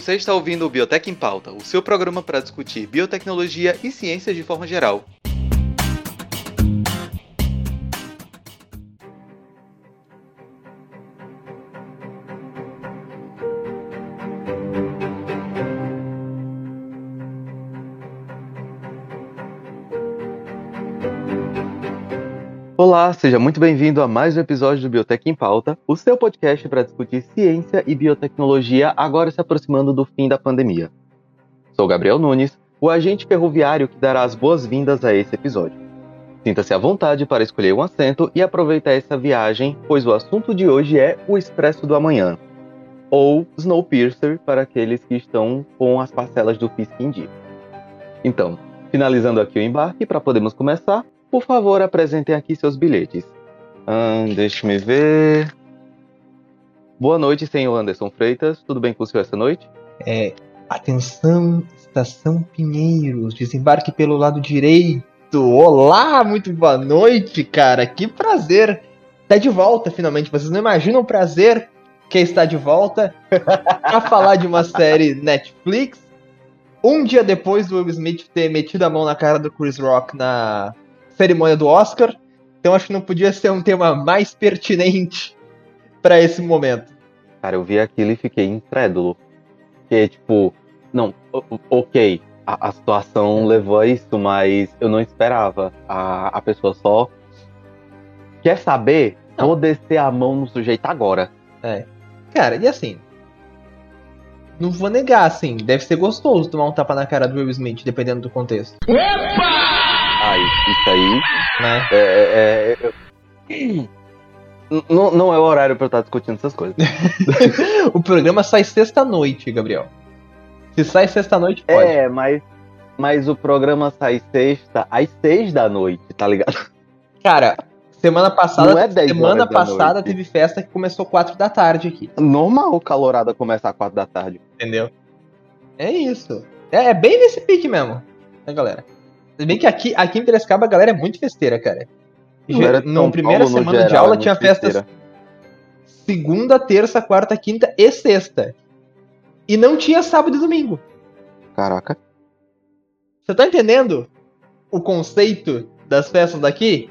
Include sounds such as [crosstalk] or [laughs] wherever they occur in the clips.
Você está ouvindo o Biotech em Pauta, o seu programa para discutir biotecnologia e ciências de forma geral. Olá, seja muito bem-vindo a mais um episódio do Biotech em Pauta, o seu podcast para discutir ciência e biotecnologia, agora se aproximando do fim da pandemia. Sou Gabriel Nunes, o agente ferroviário que dará as boas-vindas a esse episódio. Sinta-se à vontade para escolher um assento e aproveitar essa viagem, pois o assunto de hoje é o Expresso do Amanhã, ou Snowpiercer para aqueles que estão com as parcelas do Fisk em dia. Então, finalizando aqui o embarque para podermos começar, por favor, apresentem aqui seus bilhetes. Hum, Deixe-me ver. Boa noite, senhor Anderson Freitas. Tudo bem com o senhor essa noite? É, atenção, estação Pinheiros, desembarque pelo lado direito. Olá, muito boa noite, cara. Que prazer. Tá de volta, finalmente. Vocês não imaginam o prazer que é estar de volta [laughs] pra falar de uma série Netflix. Um dia depois do Will Smith ter metido a mão na cara do Chris Rock na cerimônia do Oscar. Então acho que não podia ser um tema mais pertinente para esse momento. Cara, eu vi aquilo e fiquei incrédulo. Porque, tipo, não, ok, a, a situação levou a isso, mas eu não esperava. A, a pessoa só quer saber, Não. vou descer a mão no sujeito agora. É. Cara, e assim. Não vou negar, assim, deve ser gostoso tomar um tapa na cara do Will Smith, dependendo do contexto. Ai, isso aí Né? é. é- é- N- não, não é o horário pra eu estar discutindo essas coisas. [laughs] o programa sai sexta-noite, Gabriel. Se sai sexta-noite, pode. É, mas, mas o programa sai sexta às seis da noite, tá ligado? Cara, semana passada, Não é 10 semana passada teve festa que começou 4 da tarde aqui, Normal o calorada começar às quatro da tarde. entendeu? É isso. É, é bem nesse pique mesmo, né, galera? Se bem que aqui, aqui em Piracicaba a galera é muito festeira, cara. Na primeira Paulo, semana de geral, aula é tinha festas festeira. segunda, terça, quarta, quinta e sexta. E não tinha sábado e domingo. Caraca. Você tá entendendo o conceito das festas daqui?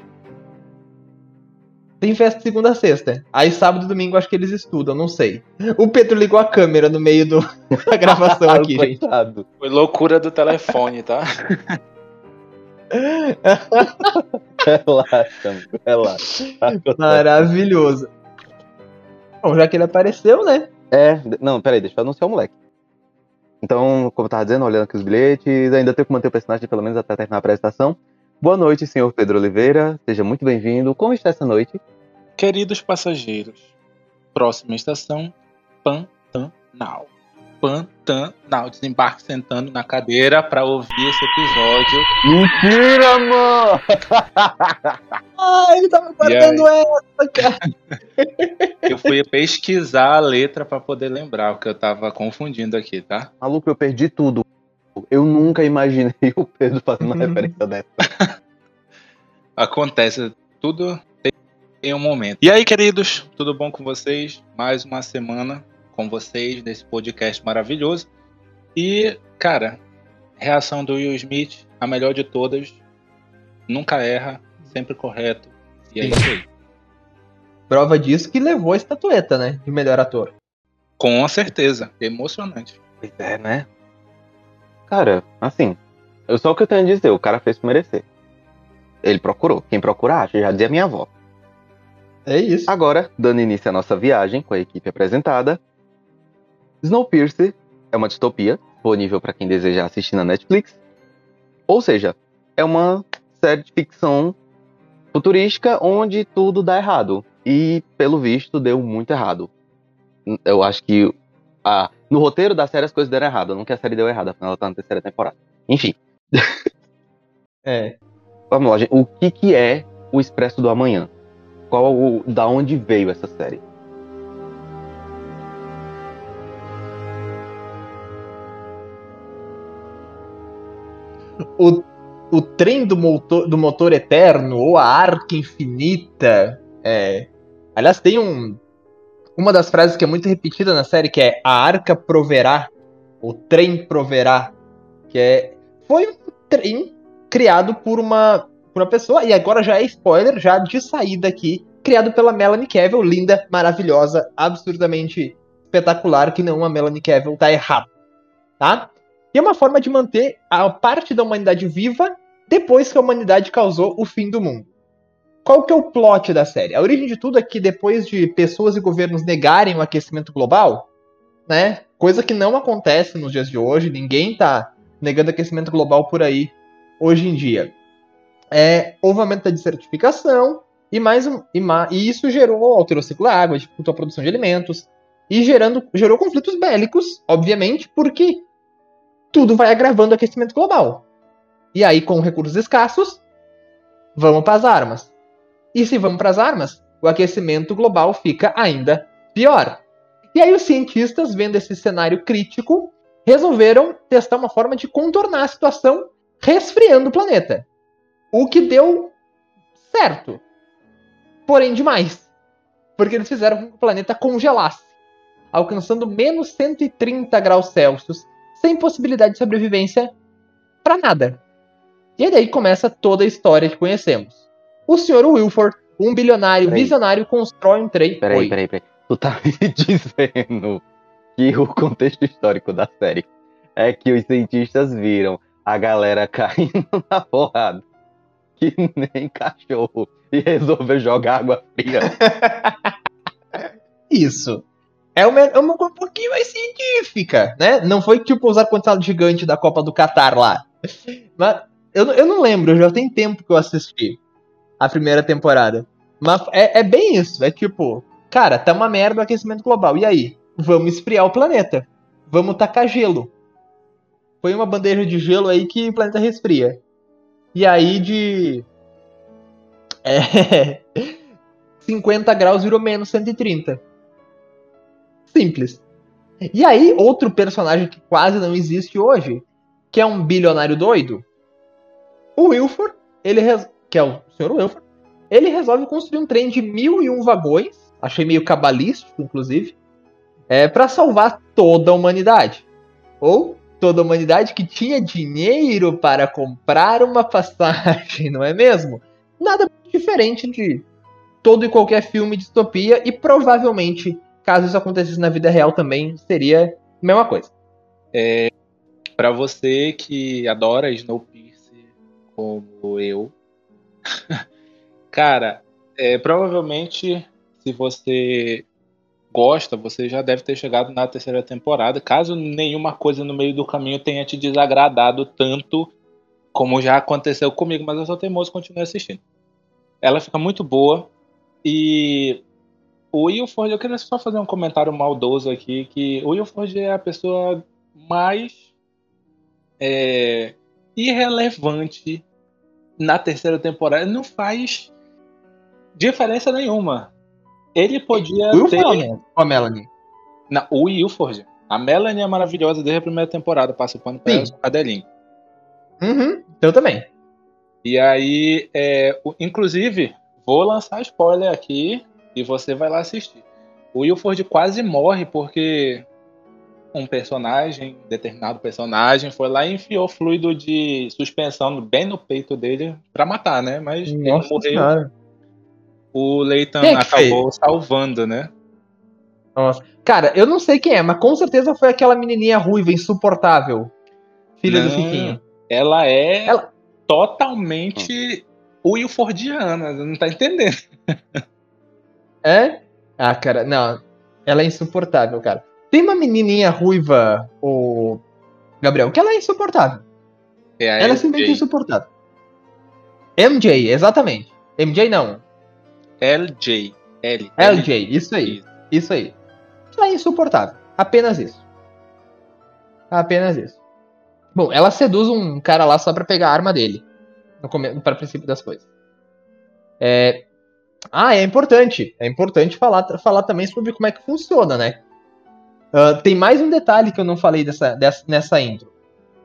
Tem festa de segunda a sexta. Aí sábado e domingo acho que eles estudam, não sei. O Pedro ligou a câmera no meio do, [laughs] da gravação [laughs] aqui, gente. Foi loucura do telefone, tá? [laughs] Relaxa, relaxa. Maravilhoso. Bom, já que ele apareceu, né? É, não, peraí, deixa eu anunciar o moleque. Então, como eu tava dizendo, olhando aqui os bilhetes, ainda tenho que manter o personagem pelo menos até terminar a apresentação. Boa noite, senhor Pedro Oliveira. Seja muito bem-vindo. Como está essa noite? Queridos passageiros, próxima estação, Pantanal. Pantanal. Desembarque sentando na cadeira pra ouvir esse episódio. Mentira, mano! [laughs] Ah, ele tava guardando essa, cara. Eu fui pesquisar a letra pra poder lembrar, porque eu tava confundindo aqui, tá? Maluco, eu perdi tudo. Eu nunca imaginei o Pedro fazendo uma referência dessa. [laughs] Acontece, tudo tem um momento. E aí, queridos, tudo bom com vocês? Mais uma semana com vocês nesse podcast maravilhoso. E, cara, reação do Will Smith, a melhor de todas. Nunca erra, sempre correto. E é isso aí. Prova disso que levou a estatueta, né? De melhor ator. Com certeza. Emocionante. Pois é, né? Cara, assim, eu só o que eu tenho a dizer, o cara fez por merecer. Ele procurou. Quem procura acha, já dizia minha avó. É isso. Agora, dando início à nossa viagem com a equipe apresentada, Snowpiercer é uma distopia, disponível para quem desejar assistir na Netflix. Ou seja, é uma série de ficção futurística onde tudo dá errado. E, pelo visto, deu muito errado. Eu acho que ah, no roteiro da série as coisas deram errado, não que a série deu errado, afinal ela tá na terceira temporada. Enfim, [laughs] É. vamos lá, gente. O que, que é o Expresso do Amanhã? Qual, o- da onde veio essa série? O, o trem do motor, do motor eterno, ou a arca infinita. É. Aliás, tem um. Uma das frases que é muito repetida na série, que é a arca proverá. o trem proverá, que é foi um trem criado por uma por uma pessoa e agora já é spoiler já de saída aqui, criado pela Melanie Cavill, linda, maravilhosa, absurdamente espetacular, que não a Melanie Cavill tá errado, tá? E é uma forma de manter a parte da humanidade viva depois que a humanidade causou o fim do mundo. Qual que é o plot da série? A origem de tudo é que depois de pessoas e governos negarem o aquecimento global, né? Coisa que não acontece nos dias de hoje, ninguém tá negando aquecimento global por aí hoje em dia. É, houve aumento da desertificação e mais um, e, e isso gerou alterou o ciclo da água, dificultou a produção de alimentos e gerando gerou conflitos bélicos, obviamente, porque tudo vai agravando o aquecimento global. E aí, com recursos escassos, vamos para as armas. E se vamos para as armas, o aquecimento global fica ainda pior. E aí, os cientistas, vendo esse cenário crítico, resolveram testar uma forma de contornar a situação resfriando o planeta. O que deu certo. Porém, demais. Porque eles fizeram com que o planeta congelasse, alcançando menos 130 graus Celsius, sem possibilidade de sobrevivência para nada. E daí começa toda a história que conhecemos. O Sr. Wilford, um bilionário peraí. visionário, constrói um trem. Peraí, peraí, peraí. Tu tá me [laughs] dizendo que o contexto histórico da série é que os cientistas viram a galera [laughs] caindo na porrada. Que nem cachorro. E resolveu jogar água fria. [laughs] Isso é uma, é uma coisa um pouquinho mais científica, né? Não foi tipo usar quantidade gigante da Copa do Catar lá. Mas eu, eu não lembro, já tem tempo que eu assisti a primeira temporada. Mas é, é bem isso, é tipo, cara, tá uma merda o aquecimento global. E aí? Vamos esfriar o planeta. Vamos tacar gelo. Põe uma bandeja de gelo aí que o planeta resfria. E aí de. É. [laughs] 50 graus virou menos 130. Simples. E aí, outro personagem que quase não existe hoje, que é um bilionário doido, o Wilford, ele que é o Sr. Wilford, ele resolve construir um trem de mil e um vagões, achei meio cabalístico, inclusive, é, para salvar toda a humanidade. Ou toda a humanidade que tinha dinheiro para comprar uma passagem, [laughs] não é mesmo? Nada diferente de todo e qualquer filme de distopia e provavelmente caso isso acontecesse na vida real também, seria a mesma coisa. É, para você que adora Snowpiercer como eu, [laughs] cara, é, provavelmente se você gosta, você já deve ter chegado na terceira temporada, caso nenhuma coisa no meio do caminho tenha te desagradado tanto como já aconteceu comigo, mas eu sou teimoso e continuo assistindo. Ela fica muito boa e o Wilford, eu queria só fazer um comentário maldoso aqui, que o Wilford é a pessoa mais é, irrelevante na terceira temporada. Não faz diferença nenhuma. Ele podia o ter... Ou a Melanie? Na, o Wilford. A Melanie é maravilhosa desde a primeira temporada, passa o pano pra ela, cadelinho. Uhum, eu também. E aí, é, inclusive, vou lançar spoiler aqui e você vai lá assistir. O Wilford quase morre porque um personagem, determinado personagem, foi lá e enfiou fluido de suspensão bem no peito dele para matar, né? Mas Nossa ele morreu. Cara. O Leighton é acabou fez? salvando, né? Nossa. Cara, eu não sei quem é, mas com certeza foi aquela menininha ruiva, insuportável. Filha não, do Fiquinho. Ela é ela... totalmente Wilfordiana, não tá entendendo. [laughs] É? Ah, cara, não. Ela é insuportável, cara. Tem uma menininha ruiva, o Gabriel, que ela é insuportável. É ela é simplesmente insuportável. MJ, exatamente. MJ não. LJ. L. LJ, isso aí. Isso. isso aí. Ela é insuportável. Apenas isso. Apenas isso. Bom, ela seduz um cara lá só pra pegar a arma dele. No, no para princípio das coisas. É, ah, é importante. É importante falar, falar também sobre como é que funciona, né? Uh, tem mais um detalhe que eu não falei dessa, dessa, nessa intro.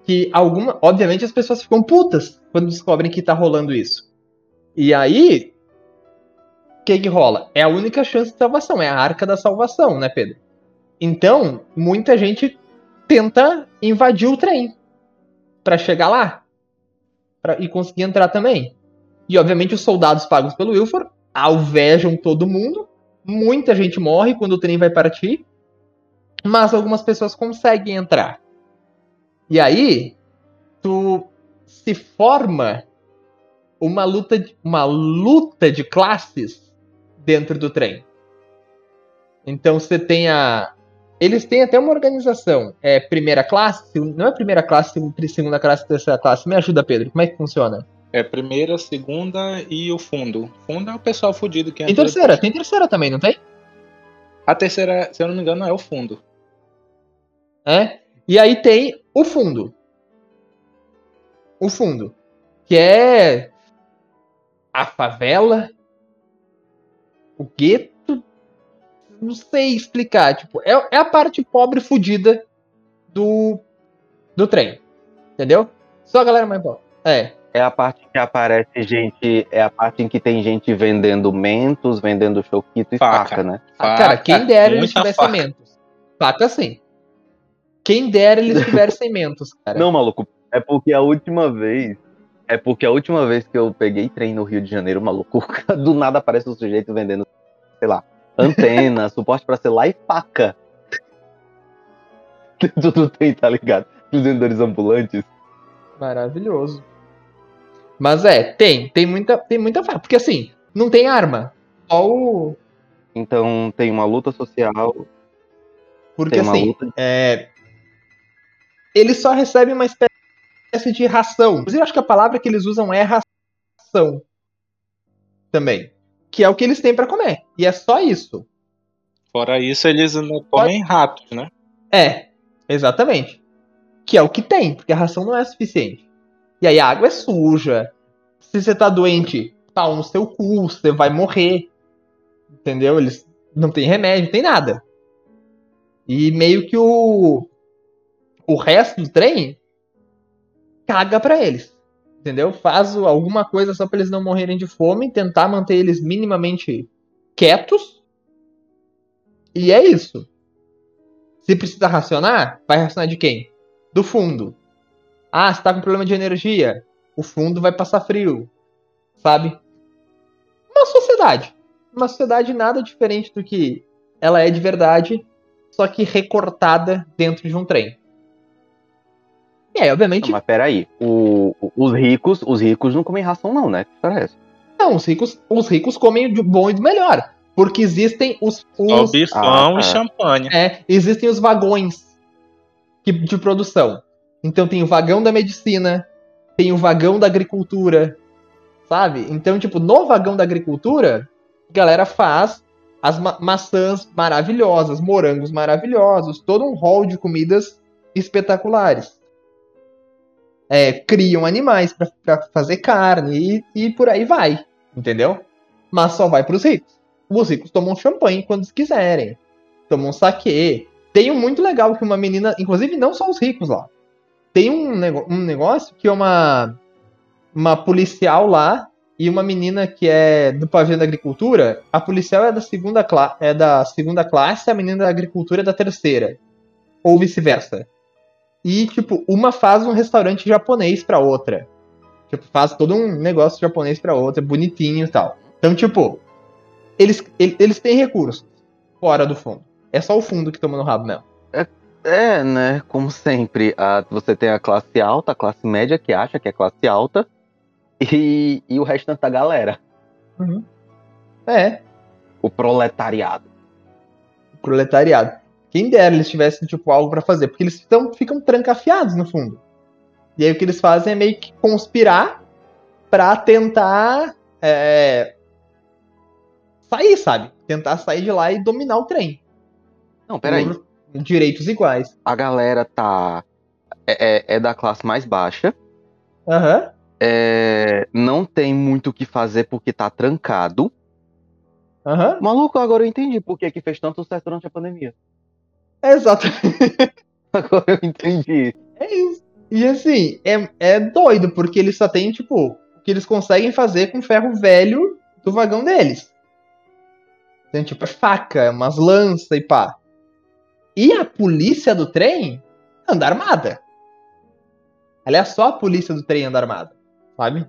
Que alguma. Obviamente as pessoas ficam putas quando descobrem que tá rolando isso. E aí. O que que rola? É a única chance de salvação, é a arca da salvação, né, Pedro? Então, muita gente tenta invadir o trem para chegar lá pra, e conseguir entrar também. E obviamente os soldados pagos pelo Wilford alvejam todo mundo. Muita gente morre quando o trem vai partir, mas algumas pessoas conseguem entrar. E aí tu se forma uma luta, de, uma luta de classes dentro do trem. Então você tem a. Eles têm até uma organização. É primeira classe? Não é primeira classe, segunda classe, terceira classe. Me ajuda, Pedro. Como é que funciona? É primeira, segunda e o fundo. Fundo é o pessoal fudido que entra. Tem terceira, depois. tem terceira também, não tem? A terceira, se eu não me engano, é o fundo. É? E aí tem o fundo. O fundo. Que é a favela, o gueto, não sei explicar, tipo, é, é a parte pobre fodida do do trem. Entendeu? Só a galera mais pobre. É. É a parte que aparece gente. É a parte em que tem gente vendendo mentos, vendendo choquito e faca, faca né? Faca, cara, quem dera eles tivessem mentos. Faca sim. Quem dera eles [laughs] tivessem mentos, cara. Não, maluco. É porque a última vez é porque a última vez que eu peguei trem no Rio de Janeiro, maluco, [laughs] do nada aparece um sujeito vendendo, sei lá, antena, [laughs] suporte para celular e faca. Tudo tem, tá ligado? Os vendedores ambulantes. Maravilhoso. Mas é, tem, tem muita, tem muita faca. Porque assim, não tem arma. Só o. Então tem uma luta social. Porque assim, luta... é, eles só recebem uma espécie espécie de ração. Inclusive, acho que a palavra que eles usam é ração. Também. Que é o que eles têm para comer. E é só isso. Fora isso, eles ainda comem ratos, né? É, exatamente. Que é o que tem, porque a ração não é suficiente. E aí a água é suja. Se você tá doente, tá no seu cu, você vai morrer. Entendeu? Eles não tem remédio, não tem nada. E meio que o o resto do trem caga para eles. Entendeu? Faz alguma coisa só para eles não morrerem de fome, tentar manter eles minimamente quietos. E é isso. Se precisa racionar, vai racionar de quem? Do fundo. Ah, você tá com problema de energia. O fundo vai passar frio. Sabe? Uma sociedade. Uma sociedade nada diferente do que ela é de verdade, só que recortada dentro de um trem. É, obviamente. Não, mas peraí, o, os ricos, os ricos não comem ração, não, né? Que é essa? Não, os ricos, os ricos comem de bom e do melhor. Porque existem os. os bifão ah, e tá. champanhe. É, existem os vagões de produção. Então tem o vagão da medicina, tem o vagão da agricultura, sabe? Então, tipo, no vagão da agricultura, a galera faz as ma maçãs maravilhosas, morangos maravilhosos, todo um hall de comidas espetaculares é, criam animais para fazer carne e, e por aí vai, entendeu? Mas só vai para os ricos. Os ricos tomam champanhe quando quiserem, tomam saquê. Tem um muito legal que uma menina, inclusive não só os ricos lá, tem um, um negócio que é uma, uma policial lá e uma menina que é do pavilhão da agricultura. A policial é da segunda, é da segunda classe, a menina da agricultura é da terceira. Ou vice-versa. E, tipo, uma faz um restaurante japonês pra outra. Tipo, faz todo um negócio japonês pra outra, bonitinho e tal. Então, tipo, eles, eles têm recursos fora do fundo. É só o fundo que toma no rabo mesmo. É, é né? Como sempre, a, você tem a classe alta, a classe média que acha que é classe alta, e, e o restante da galera. Uhum. É. O proletariado. O proletariado. Quem dera eles tivessem, tipo, algo para fazer. Porque eles tão, ficam trancafiados, no fundo. E aí o que eles fazem é meio que conspirar para tentar é, sair, sabe? Tentar sair de lá e dominar o trem. Não, peraí. Direitos iguais. A galera tá. É, é, é da classe mais baixa. Aham. Uhum. É, não tem muito o que fazer porque tá trancado. Aham. Uhum. Maluco, agora eu entendi por que, que fez tanto sucesso durante a pandemia. Exato. [laughs] Agora eu entendi. É isso. E assim, é, é doido, porque eles só têm, tipo, o que eles conseguem fazer com o ferro velho do vagão deles. Tem, tipo, faca, umas lanças e pá. E a polícia do trem anda armada. Ela é só a polícia do trem anda armada, sabe?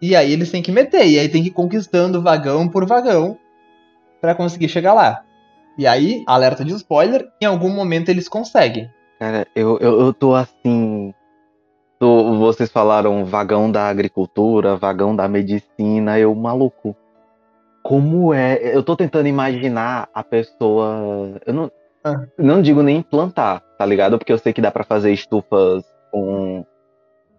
E aí eles têm que meter, e aí tem que ir conquistando vagão por vagão para conseguir chegar lá. E aí, alerta de spoiler, em algum momento eles conseguem. Cara, eu, eu, eu tô assim. Tô, vocês falaram vagão da agricultura, vagão da medicina, eu maluco. Como é? Eu tô tentando imaginar a pessoa. Eu não, ah. não digo nem implantar, tá ligado? Porque eu sei que dá para fazer estufas com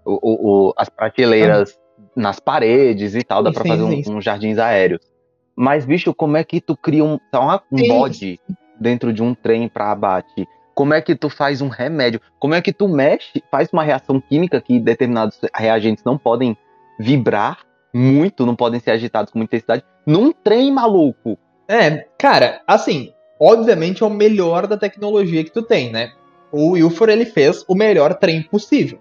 o, o, o as prateleiras ah. nas paredes e tal, dá para fazer uns um, jardins aéreos. Mas, bicho, como é que tu cria um, um bode dentro de um trem para abate? Como é que tu faz um remédio? Como é que tu mexe, faz uma reação química que determinados reagentes não podem vibrar muito, não podem ser agitados com muita intensidade, num trem maluco? É, cara, assim, obviamente é o melhor da tecnologia que tu tem, né? O Wilford, ele fez o melhor trem possível.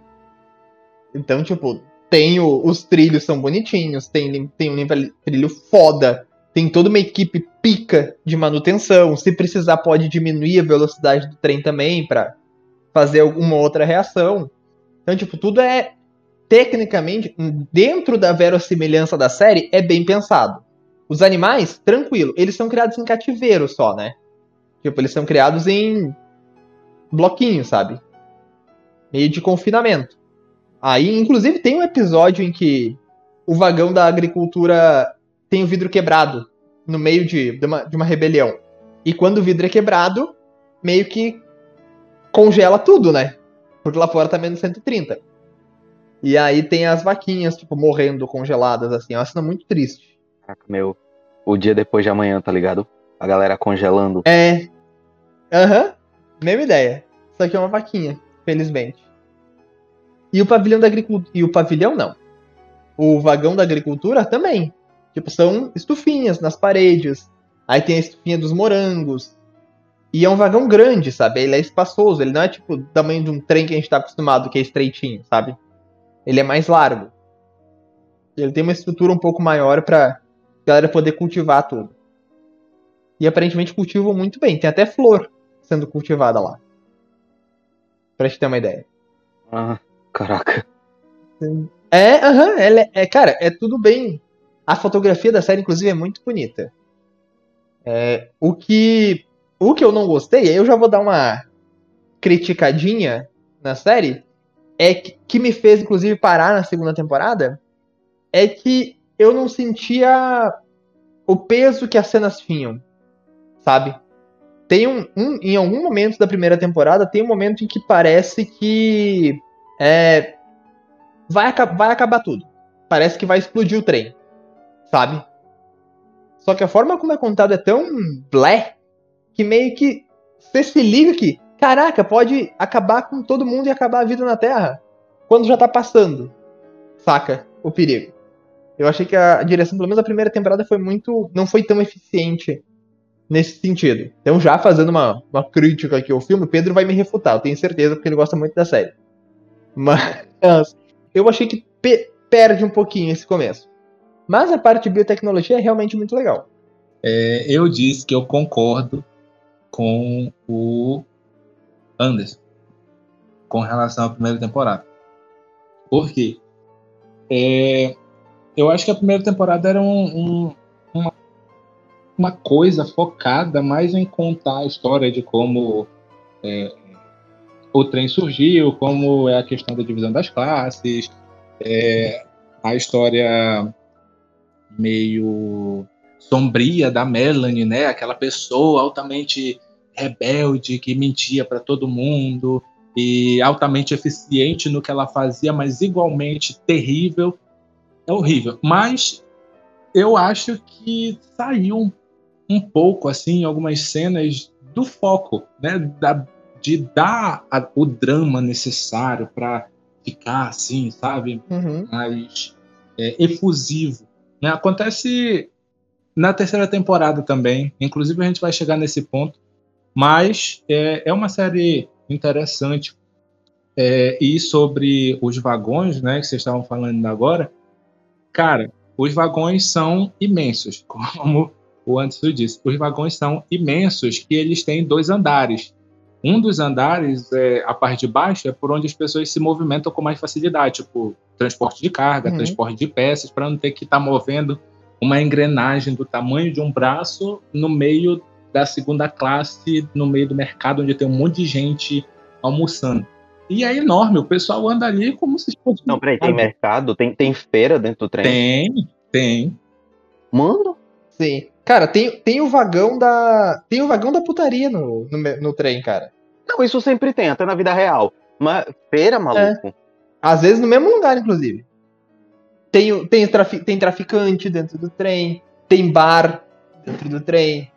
Então, tipo, tem o, os trilhos são bonitinhos, tem, tem um trilho foda, tem toda uma equipe pica de manutenção. Se precisar, pode diminuir a velocidade do trem também para fazer alguma outra reação. Então, tipo, tudo é tecnicamente dentro da verossimilhança da série é bem pensado. Os animais, tranquilo, eles são criados em cativeiro só, né? Tipo, eles são criados em bloquinhos, sabe? Meio de confinamento. Aí, inclusive, tem um episódio em que o vagão da agricultura tem o vidro quebrado no meio de, de, uma, de uma rebelião. E quando o vidro é quebrado, meio que congela tudo, né? Porque lá fora tá menos 130. E aí tem as vaquinhas, tipo, morrendo congeladas, assim. É uma cena muito triste. Meu. O dia depois de amanhã, tá ligado? A galera congelando. É. Aham. Uhum. Mesma ideia. Só que é uma vaquinha, felizmente. E o pavilhão da agricultura. E o pavilhão não. O vagão da agricultura também. Tipo, são estufinhas nas paredes. Aí tem a estufinha dos morangos. E é um vagão grande, sabe? Ele é espaçoso. Ele não é tipo o tamanho de um trem que a gente tá acostumado, que é estreitinho, sabe? Ele é mais largo. Ele tem uma estrutura um pouco maior pra galera poder cultivar tudo. E aparentemente cultivam muito bem. Tem até flor sendo cultivada lá. Pra gente ter uma ideia. Ah, caraca. É, aham, uhum, é, é, cara, é tudo bem a fotografia da série, inclusive, é muito bonita. É, o que o que eu não gostei, aí eu já vou dar uma criticadinha na série, é que, que me fez, inclusive, parar na segunda temporada, é que eu não sentia o peso que as cenas tinham, sabe? Tem um, um, em algum momento da primeira temporada, tem um momento em que parece que é, vai, vai acabar tudo. Parece que vai explodir o trem sabe? Só que a forma como é contado é tão blé que meio que você se liga que, caraca, pode acabar com todo mundo e acabar a vida na Terra quando já tá passando, saca? O perigo. Eu achei que a direção, pelo menos a primeira temporada, foi muito. não foi tão eficiente nesse sentido. Então, já fazendo uma, uma crítica aqui ao filme, Pedro vai me refutar, eu tenho certeza, porque ele gosta muito da série. Mas eu achei que pe perde um pouquinho esse começo. Mas a parte de biotecnologia é realmente muito legal. É, eu disse que eu concordo com o Anderson com relação à primeira temporada. Por quê? É, eu acho que a primeira temporada era um, um, uma, coisa focada mais em contar a história de como é, o trem surgiu, como é a questão da divisão das classes, é, a história meio sombria da Melanie, né? Aquela pessoa altamente rebelde que mentia para todo mundo e altamente eficiente no que ela fazia, mas igualmente terrível. É horrível. Mas eu acho que saiu um pouco assim algumas cenas do foco, né? Da, de dar a, o drama necessário para ficar assim, sabe? Uhum. Mais é, efusivo né? Acontece na terceira temporada também. Inclusive, a gente vai chegar nesse ponto. Mas é, é uma série interessante. É, e sobre os vagões, né, que vocês estavam falando agora, cara, os vagões são imensos, [laughs] como o Anderson disse. Os vagões são imensos, que eles têm dois andares. um dos andares, é, a parte de baixo, é por onde as pessoas se movimentam com mais facilidade, tipo transporte de carga, Uhum. transporte de peças, para não ter que estar movendo uma engrenagem do tamanho de um braço no meio da segunda classe, no meio do mercado, onde tem um monte de gente almoçando. E é enorme, o pessoal anda ali como se fosse. Não, peraí, tem mercado? Tem, tem feira dentro do trem? Tem, tem. Mano, Sim. Cara, tem, tem o vagão da. Tem o vagão da putaria no, no, no trem, cara. não, isso sempre tem, até na vida real. Mas feira, maluco? Às vezes no mesmo lugar, inclusive. Tem, tem, trafi- tem traficante dentro do trem. Tem bar dentro do trem.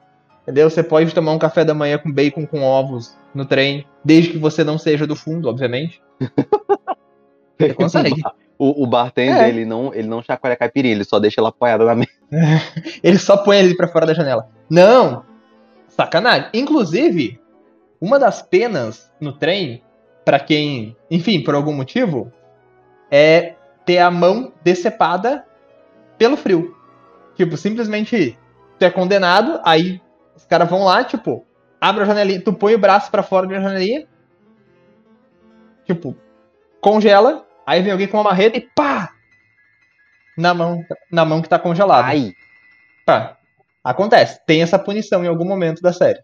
Entendeu? Você pode tomar um café da manhã com bacon com ovos no trem. Desde que você não seja do fundo, obviamente. [laughs] Você consegue. [laughs] O, o bartender, É. ele, não, ele não chacoalha a caipirinha, ele só deixa ela apoiada na mesa. [laughs] Ele só põe ele pra fora da janela. Não! Sacanagem. Inclusive, uma das penas no trem, pra quem, enfim, por algum motivo, é ter a mão decepada pelo frio. Tipo, simplesmente tu é condenado, aí os caras vão lá, tipo, abre a janelinha, tu põe o braço pra fora da janelinha, tipo, congela, aí vem alguém com uma marreta e pá! Na mão, na mão que tá congelada. Ai, Tá. Acontece. Tem essa punição em algum momento da série.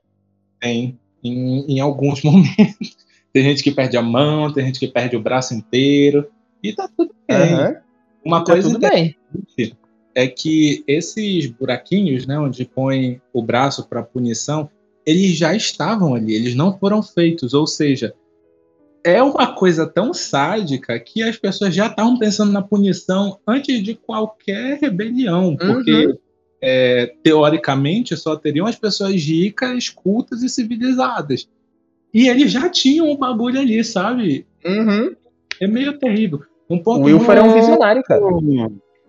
Tem, em, em alguns [laughs] momentos. Tem gente que perde a mão, tem gente que perde o braço inteiro. E tá tudo bem. Aham. Uma Tá coisa tudo bem. é que esses buraquinhos, né, onde põe o braço para punição, eles já estavam ali, eles não foram feitos. Ou seja, é uma coisa tão sádica que as pessoas já estavam pensando na punição antes de qualquer rebelião, porque é, teoricamente só teriam as pessoas ricas, cultas e civilizadas. E eles já tinham o bagulho ali, sabe? Uhum. É meio terrível. Um ponto O Wilfer é um visionário, cara.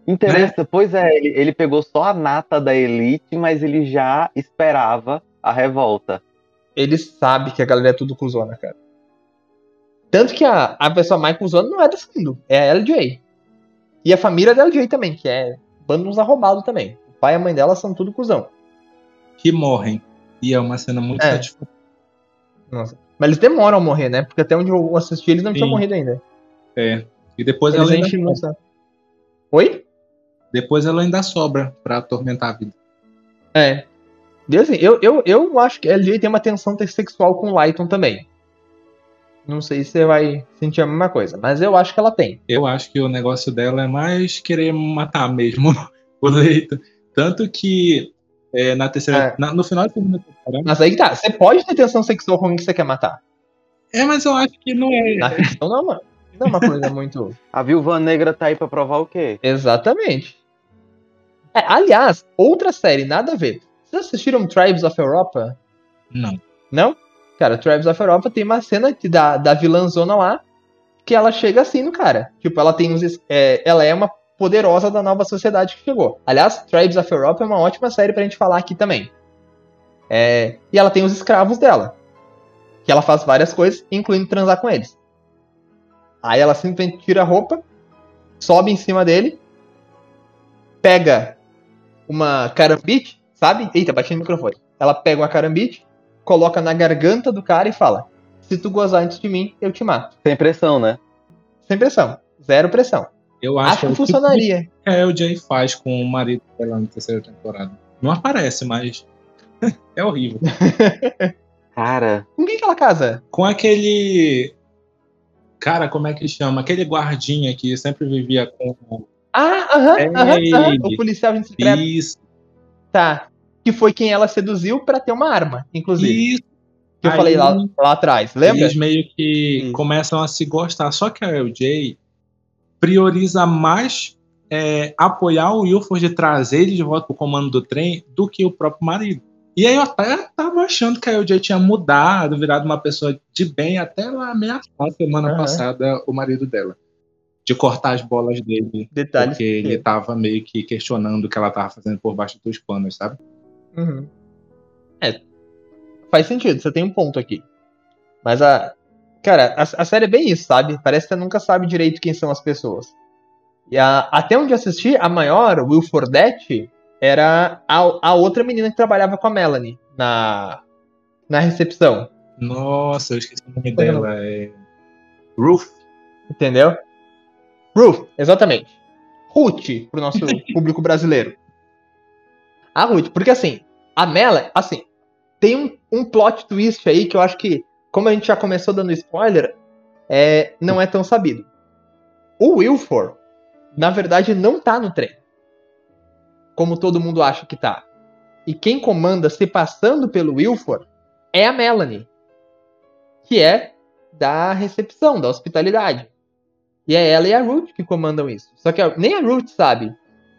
Interessa, pois é, ele, ele pegou só a nata da elite, mas ele já esperava a revolta. Ele sabe que a galera é tudo cuzona, cara. Tanto que a, a pessoa mais cuzona não é do fundo, é a LJ. E a família da LJ também, que é bando uns arrombados também. O pai e a mãe dela são tudo cuzão. que morrem. E é uma cena muito É. satisfatória. Nossa. Mas eles demoram a morrer, né? Porque até onde eu assisti, eles não tinham Sim. morrido ainda. É. E depois Eles ela, ainda, enchem muito. Oi? depois ela ainda sobra pra atormentar a vida. É. E assim, eu, eu, eu acho que a LJ tem uma tensão sexual com o Lighton também. Não sei se você vai sentir a mesma coisa, mas eu acho que ela tem. Eu acho que o negócio dela é mais querer matar mesmo [laughs] o leito. Tanto que é, na terceira. É. na- no final da segunda temporada. Mas aí que tá, você pode ter tensão sexual com alguém que você quer matar. É, mas eu acho que não é. Na ficção não é uma, não é uma coisa muito. [laughs] A viúva negra tá aí pra provar o quê? Exatamente. É, aliás, outra série, nada a ver. Vocês assistiram Tribes of Europa? Não. Não? Cara, Tribes of Europa tem uma cena que da, da vilãzona lá que ela chega assim no cara. Tipo, ela tem uns. é, ela é uma poderosa da nova sociedade que chegou. Aliás, Tribes of Europa é uma ótima série pra gente falar aqui também. É, e ela tem os escravos dela. Que ela faz várias coisas, incluindo transar com eles. Aí ela simplesmente tira a roupa, sobe em cima dele, pega uma carambite, sabe? Eita, bati no microfone. Ela pega uma carambite, coloca na garganta do cara e fala: Se tu gozar antes de mim, eu te mato. Sem pressão, né? Sem pressão. Zero pressão. Eu Acho, acho, que é o tipo funcionaria. que a LJ faz com o marido dela na terceira temporada. Não aparece, mas [laughs] é horrível. [laughs] Cara, Com quem que ela casa? Com aquele. Cara, como é que chama? Aquele guardinha que sempre vivia com. Ah, aham, É aham. O policial agente secreto. Isso, Tá. Que foi quem ela seduziu pra ter uma arma, inclusive. isso. Que eu Aí- falei lá, lá atrás. Lembra? Eles meio que Isso. começam a se gostar. Só que a LJ prioriza mais é, apoiar o Wilford de trazer ele de volta pro comando do trem do que o próprio marido. E aí eu até tava achando que a LJ tinha mudado, virado uma pessoa de bem, até ela ameaçar semana Aham. passada o marido dela. De cortar as bolas dele. Detalhes. Porque ele tava meio que questionando o que ela tava fazendo por baixo dos panos, sabe? Uhum. É. Faz sentido, você tem um ponto aqui. Mas a. Cara, a, a série é bem isso, sabe? Parece que você nunca sabe direito quem são as pessoas. E a- até onde eu assisti, a maior, Wilfordette, era a, a outra menina que trabalhava com a Melanie na, na recepção. Nossa, eu esqueci o nome dela. É... Ruth. Entendeu? Ruth, exatamente. Ruth, pro nosso [laughs] público brasileiro. A Ruth, porque assim, a Mela, assim, tem um, um plot twist aí que eu acho que, como a gente já começou dando spoiler, é, não é tão sabido. O Wilfor, na verdade, não tá no trem. Como todo mundo acha que tá. E quem comanda se passando pelo Wilfor é a Melanie. Que é da recepção, da hospitalidade. E é ela e a Ruth que comandam isso. Só que nem a Ruth sabe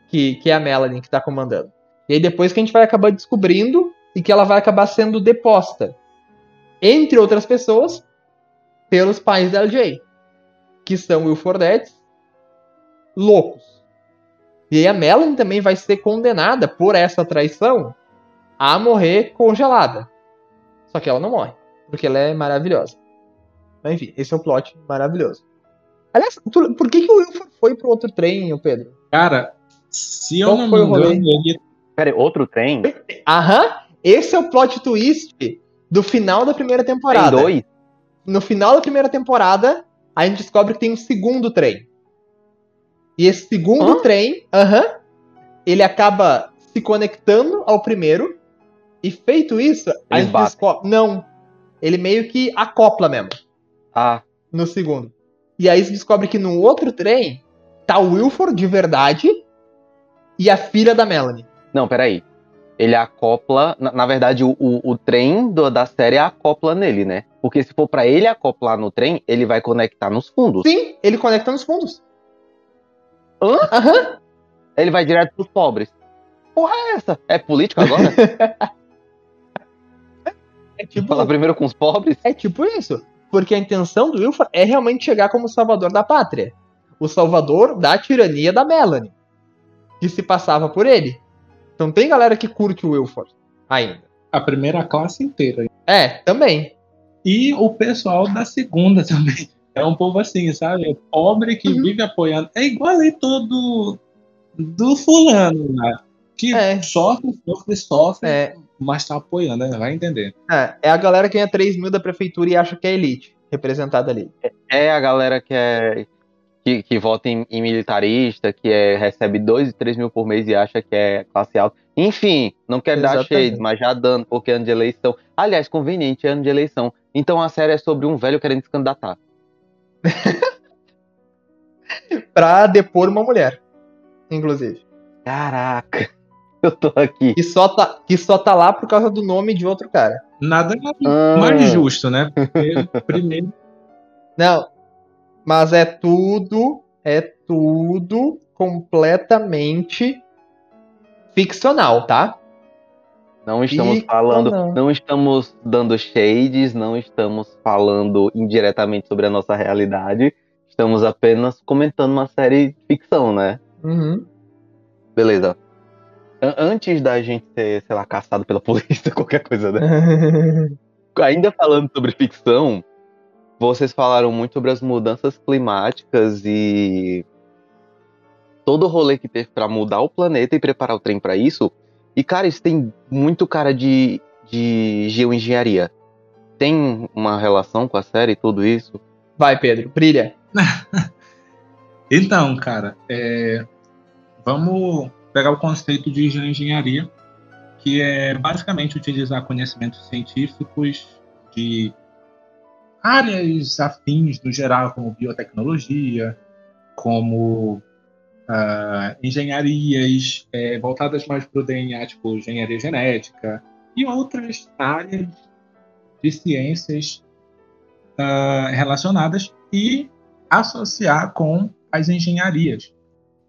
que, que é a Melanie que tá comandando. E aí depois que a gente vai acabar descobrindo e que ela vai acabar sendo deposta. Entre outras pessoas, pelos pais da LJ. Que são Wilfordettes loucos. E aí a Melanie também vai ser condenada por essa traição a morrer congelada. Só que ela não morre, porque ela é maravilhosa. Mas enfim, esse é o plot maravilhoso. Aliás, tu, por que, que o Wilford foi pro outro trem, Pedro? Cara, se eu Qual não foi me engano, ele... Outro trem? Aham, esse é o plot twist do final da primeira temporada. Tem dois? No final da primeira temporada, a gente descobre que tem um segundo trem. E esse segundo Hã? trem, aham, ele acaba se conectando ao primeiro. E feito isso, Eles a gente descobre. Não. Ele meio que acopla mesmo. Ah. No segundo. E aí se descobre que no outro trem tá o Wilford de verdade e a filha da Melanie. Não, peraí. Ele acopla. Na, na verdade, o, o, o trem do, da série acopla nele, né? Porque se for para ele acoplar no trem, ele vai conectar nos fundos. Sim, ele conecta nos fundos. Hã? Aham. Ele vai direto pros pobres. Porra é essa? É político agora? [laughs] é tipo... Falar primeiro com os pobres? É tipo isso. Porque a intenção do Wilford é realmente chegar como salvador da pátria. O salvador da tirania da Melanie. Que se passava por ele. Então tem galera que curte o Wilford ainda. A primeira classe inteira. É, também. E o pessoal da segunda também. [laughs] É um povo assim, sabe? É pobre que uhum. vive apoiando. É igual aí todo do fulano lá. Né? Que é. sofre, sofre, sofre, é. mas tá apoiando, né? Vai entender. É, é a galera que ganha 3 mil da prefeitura e acha que é elite representada ali. É, é a galera que é. Que, que vota em, em, militarista, que é, recebe 2 e 3 mil por mês e acha que é classe alta. Enfim, não quero Exatamente. dar shade, mas já dando, porque é ano de eleição. Aliás, conveniente, é ano de eleição. Então a série é sobre um velho querendo se candidatar. [laughs] pra depor uma mulher, inclusive. Caraca, [laughs] eu tô aqui. Que só tá, que só tá lá por causa do nome de outro cara. Nada ah. mais justo, né? Porque [laughs] primeiro. Não, mas é tudo, é tudo completamente ficcional, tá? Não estamos falando, não. não. estamos dando shades, não estamos falando indiretamente sobre a nossa realidade. Estamos apenas comentando uma série de ficção, né? Uhum. Beleza. Antes da gente ser, sei lá, caçado pela [laughs] polícia, qualquer coisa, né? [laughs] Ainda falando sobre ficção, vocês falaram muito sobre as mudanças climáticas e todo o rolê que teve para mudar o planeta e preparar o trem para isso. E, cara, isso tem muito cara de, de geoengenharia. Tem uma relação com a série e tudo isso? Vai, Pedro, brilha. [laughs] então, cara, é... vamos pegar o conceito de geoengenharia, que é basicamente utilizar conhecimentos científicos de áreas afins no geral, como biotecnologia, como uh, engenharias é, voltadas mais para o DNA, tipo engenharia genética, e outras áreas de ciências uh, relacionadas e associar com as engenharias.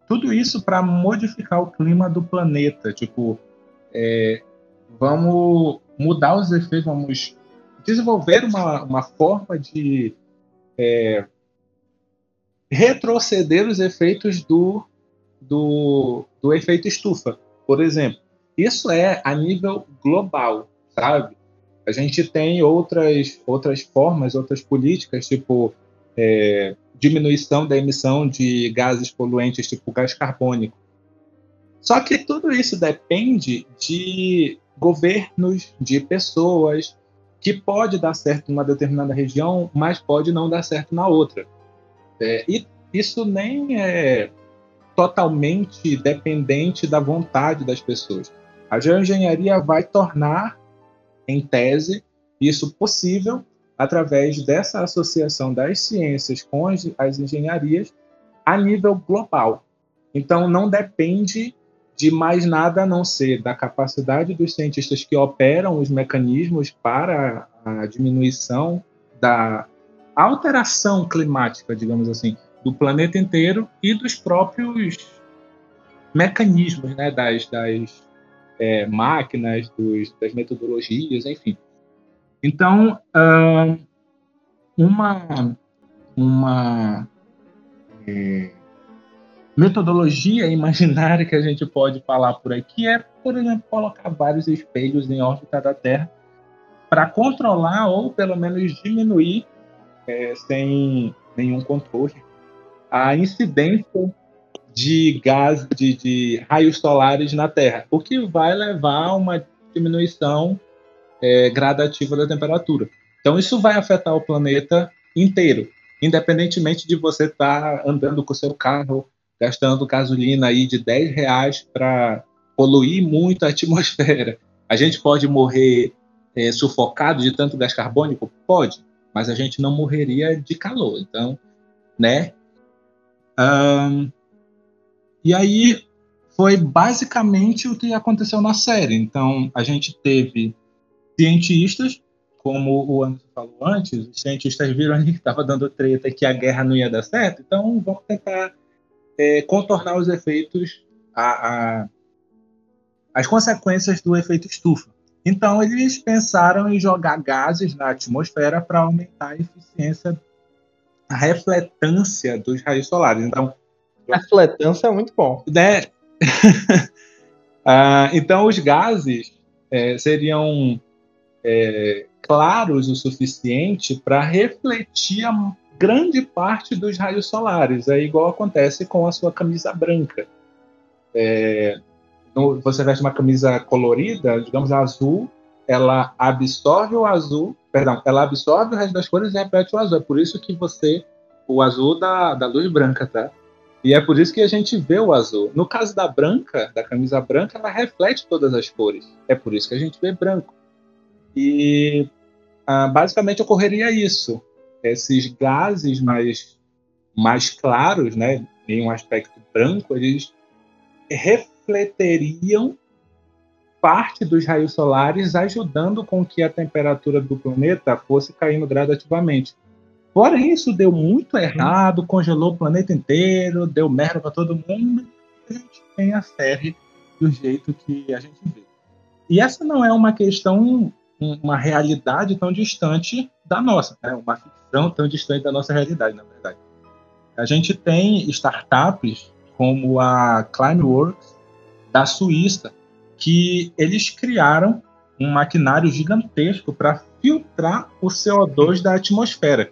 Tudo isso para modificar o clima do planeta. Tipo, é, vamos mudar os efeitos, vamos desenvolver uma, uma forma de é, retroceder os efeitos do do, do efeito estufa, por exemplo. Isso é a nível global, sabe? A gente tem outras, outras formas, outras políticas, tipo é, diminuição da emissão de gases poluentes, tipo gás carbônico. Só que tudo isso depende de governos, de pessoas, que pode dar certo numa determinada região, mas pode não dar certo na outra. É, e isso nem é totalmente dependente da vontade das pessoas. A geoengenharia vai tornar, em tese, isso possível através dessa associação das ciências com as engenharias a nível global. Então, não depende de mais nada a não ser da capacidade dos cientistas que operam os mecanismos para a diminuição da alteração climática, digamos assim, do planeta inteiro e dos próprios mecanismos, né, das, das é, máquinas, dos, das metodologias, enfim. Então, uma, uma é, metodologia imaginária que a gente pode falar por aqui é, por exemplo, colocar vários espelhos em órbita da Terra para controlar ou pelo menos diminuir, é, sem nenhum controle, a incidência de gás, de, de, raios solares na Terra, o que vai levar a uma diminuição é, gradativa da temperatura. Então, isso vai afetar o planeta inteiro, independentemente de você estar tá andando com o seu carro, gastando gasolina aí de 10 reais para poluir muito a atmosfera. A gente pode morrer é, sufocado de tanto gás carbônico? Pode, mas a gente não morreria de calor. Então, né? Um, e aí foi basicamente o que aconteceu na série. Então, a gente teve cientistas, como o Anderson falou antes, os cientistas viram que estava dando treta que a guerra não ia dar certo, então vamos tentar é, contornar os efeitos, a, a, as consequências do efeito estufa. Então, eles pensaram em jogar gases na atmosfera para aumentar a eficiência, a refletância dos raios solares. Então, refletância é muito bom. Né? [laughs] ah, então, os gases é, seriam é, claros o suficiente para refletir a grande parte dos raios solares. É igual acontece com a sua camisa branca. É, você veste uma camisa colorida, digamos azul, ela absorve o azul, perdão, ela absorve o resto das cores e repete o azul. É por isso que você, o azul da, da luz branca, tá? E é por isso que a gente vê o azul. No caso da branca, da camisa branca, ela reflete todas as cores. É por isso que a gente vê branco. E ah, basicamente ocorreria isso. Esses gases mais, mais claros, né, em um aspecto branco, eles refleteriam parte dos raios solares, ajudando com que a temperatura do planeta fosse caindo gradativamente. Porém, isso deu muito errado, congelou o planeta inteiro, deu merda para todo mundo, a gente tem a série do jeito que a gente vê. E essa não é uma questão, uma realidade tão distante da nossa, né? uma ficção tão distante da nossa realidade, na verdade. A gente tem startups como a Climeworks da Suíça, que eles criaram um maquinário gigantesco para filtrar o CO2 da atmosfera.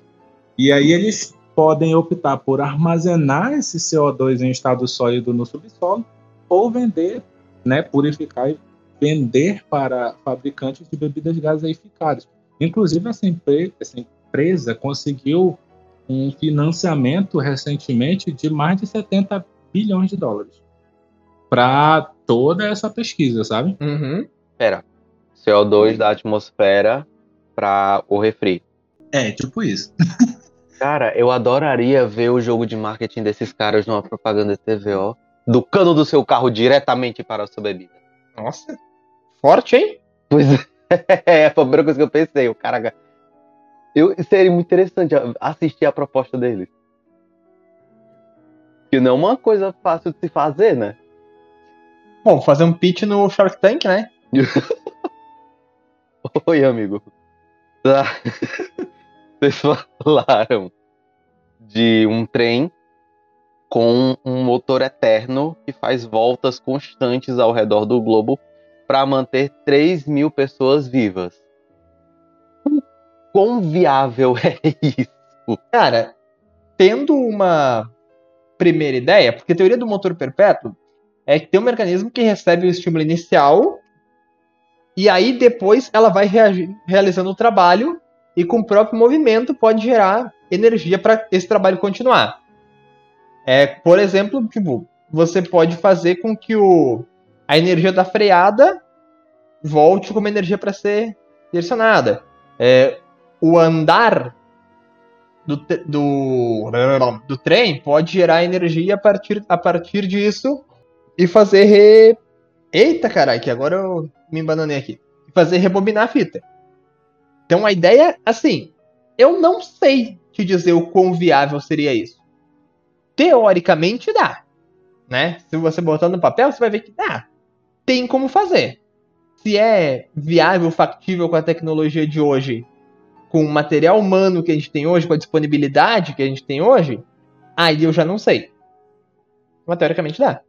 E aí eles podem optar por armazenar esse CO2 em estado sólido no subsolo ou vender, né, purificar e vender para fabricantes de bebidas gaseificadas. Inclusive, essa empresa, essa empresa conseguiu um financiamento recentemente de mais de 70 bilhões de dólares para toda essa pesquisa, sabe? Uhum. Pera, CO2 da atmosfera para o refri. É, tipo isso. Cara, eu adoraria ver o jogo de marketing desses caras numa propaganda de TV, ó. Do cano do seu carro diretamente para a sua bebida. Nossa, forte, hein? Pois é, [laughs] foi a primeira coisa que eu pensei. O cara. Eu, seria muito interessante assistir a proposta deles. Que não é uma coisa fácil de se fazer, né? Bom, fazer um pitch no Shark Tank, né? [laughs] Oi, amigo. Tá. [laughs] Vocês falaram de um trem com um motor eterno que faz voltas constantes ao redor do globo para manter 3 mil pessoas vivas. Quão viável [laughs] é isso? Cara, tendo uma primeira ideia, porque a teoria do motor perpétuo é que tem um mecanismo que recebe o estímulo inicial E aí depois ela vai realizando o trabalho e com o próprio movimento pode gerar energia para esse trabalho continuar. É, por exemplo, tipo, você pode fazer com que o, a energia da freada volte como energia para ser direcionada. É, o andar do, do, do trem pode gerar energia a partir, a partir disso e fazer re... Eita, caralho, que agora eu me embananei aqui. Fazer rebobinar a fita. Então a ideia, assim, eu não sei te dizer o quão viável seria isso. Teoricamente dá, né? Se você botar no papel, você vai ver que dá. Tem como fazer. Se é viável, factível com a tecnologia de hoje com o material humano que a gente tem hoje, com a disponibilidade que a gente tem hoje, aí eu já não sei. Mas teoricamente dá.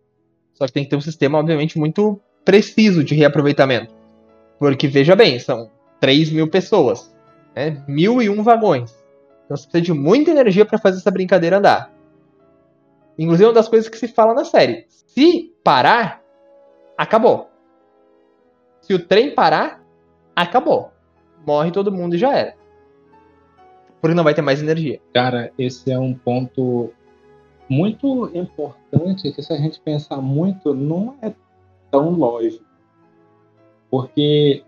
Só que tem que ter um sistema, obviamente, muito preciso de reaproveitamento. Porque, veja bem, são 3 mil pessoas. Né? Mil e um vagões. Então você precisa de muita energia para fazer essa brincadeira andar. Inclusive, uma das coisas que se fala na série. Se parar, acabou. Se o trem parar, acabou. Morre todo mundo e já era porque não vai ter mais energia. Cara, esse é um ponto muito importante que se a gente pensar muito, não é tão lógico. Porque,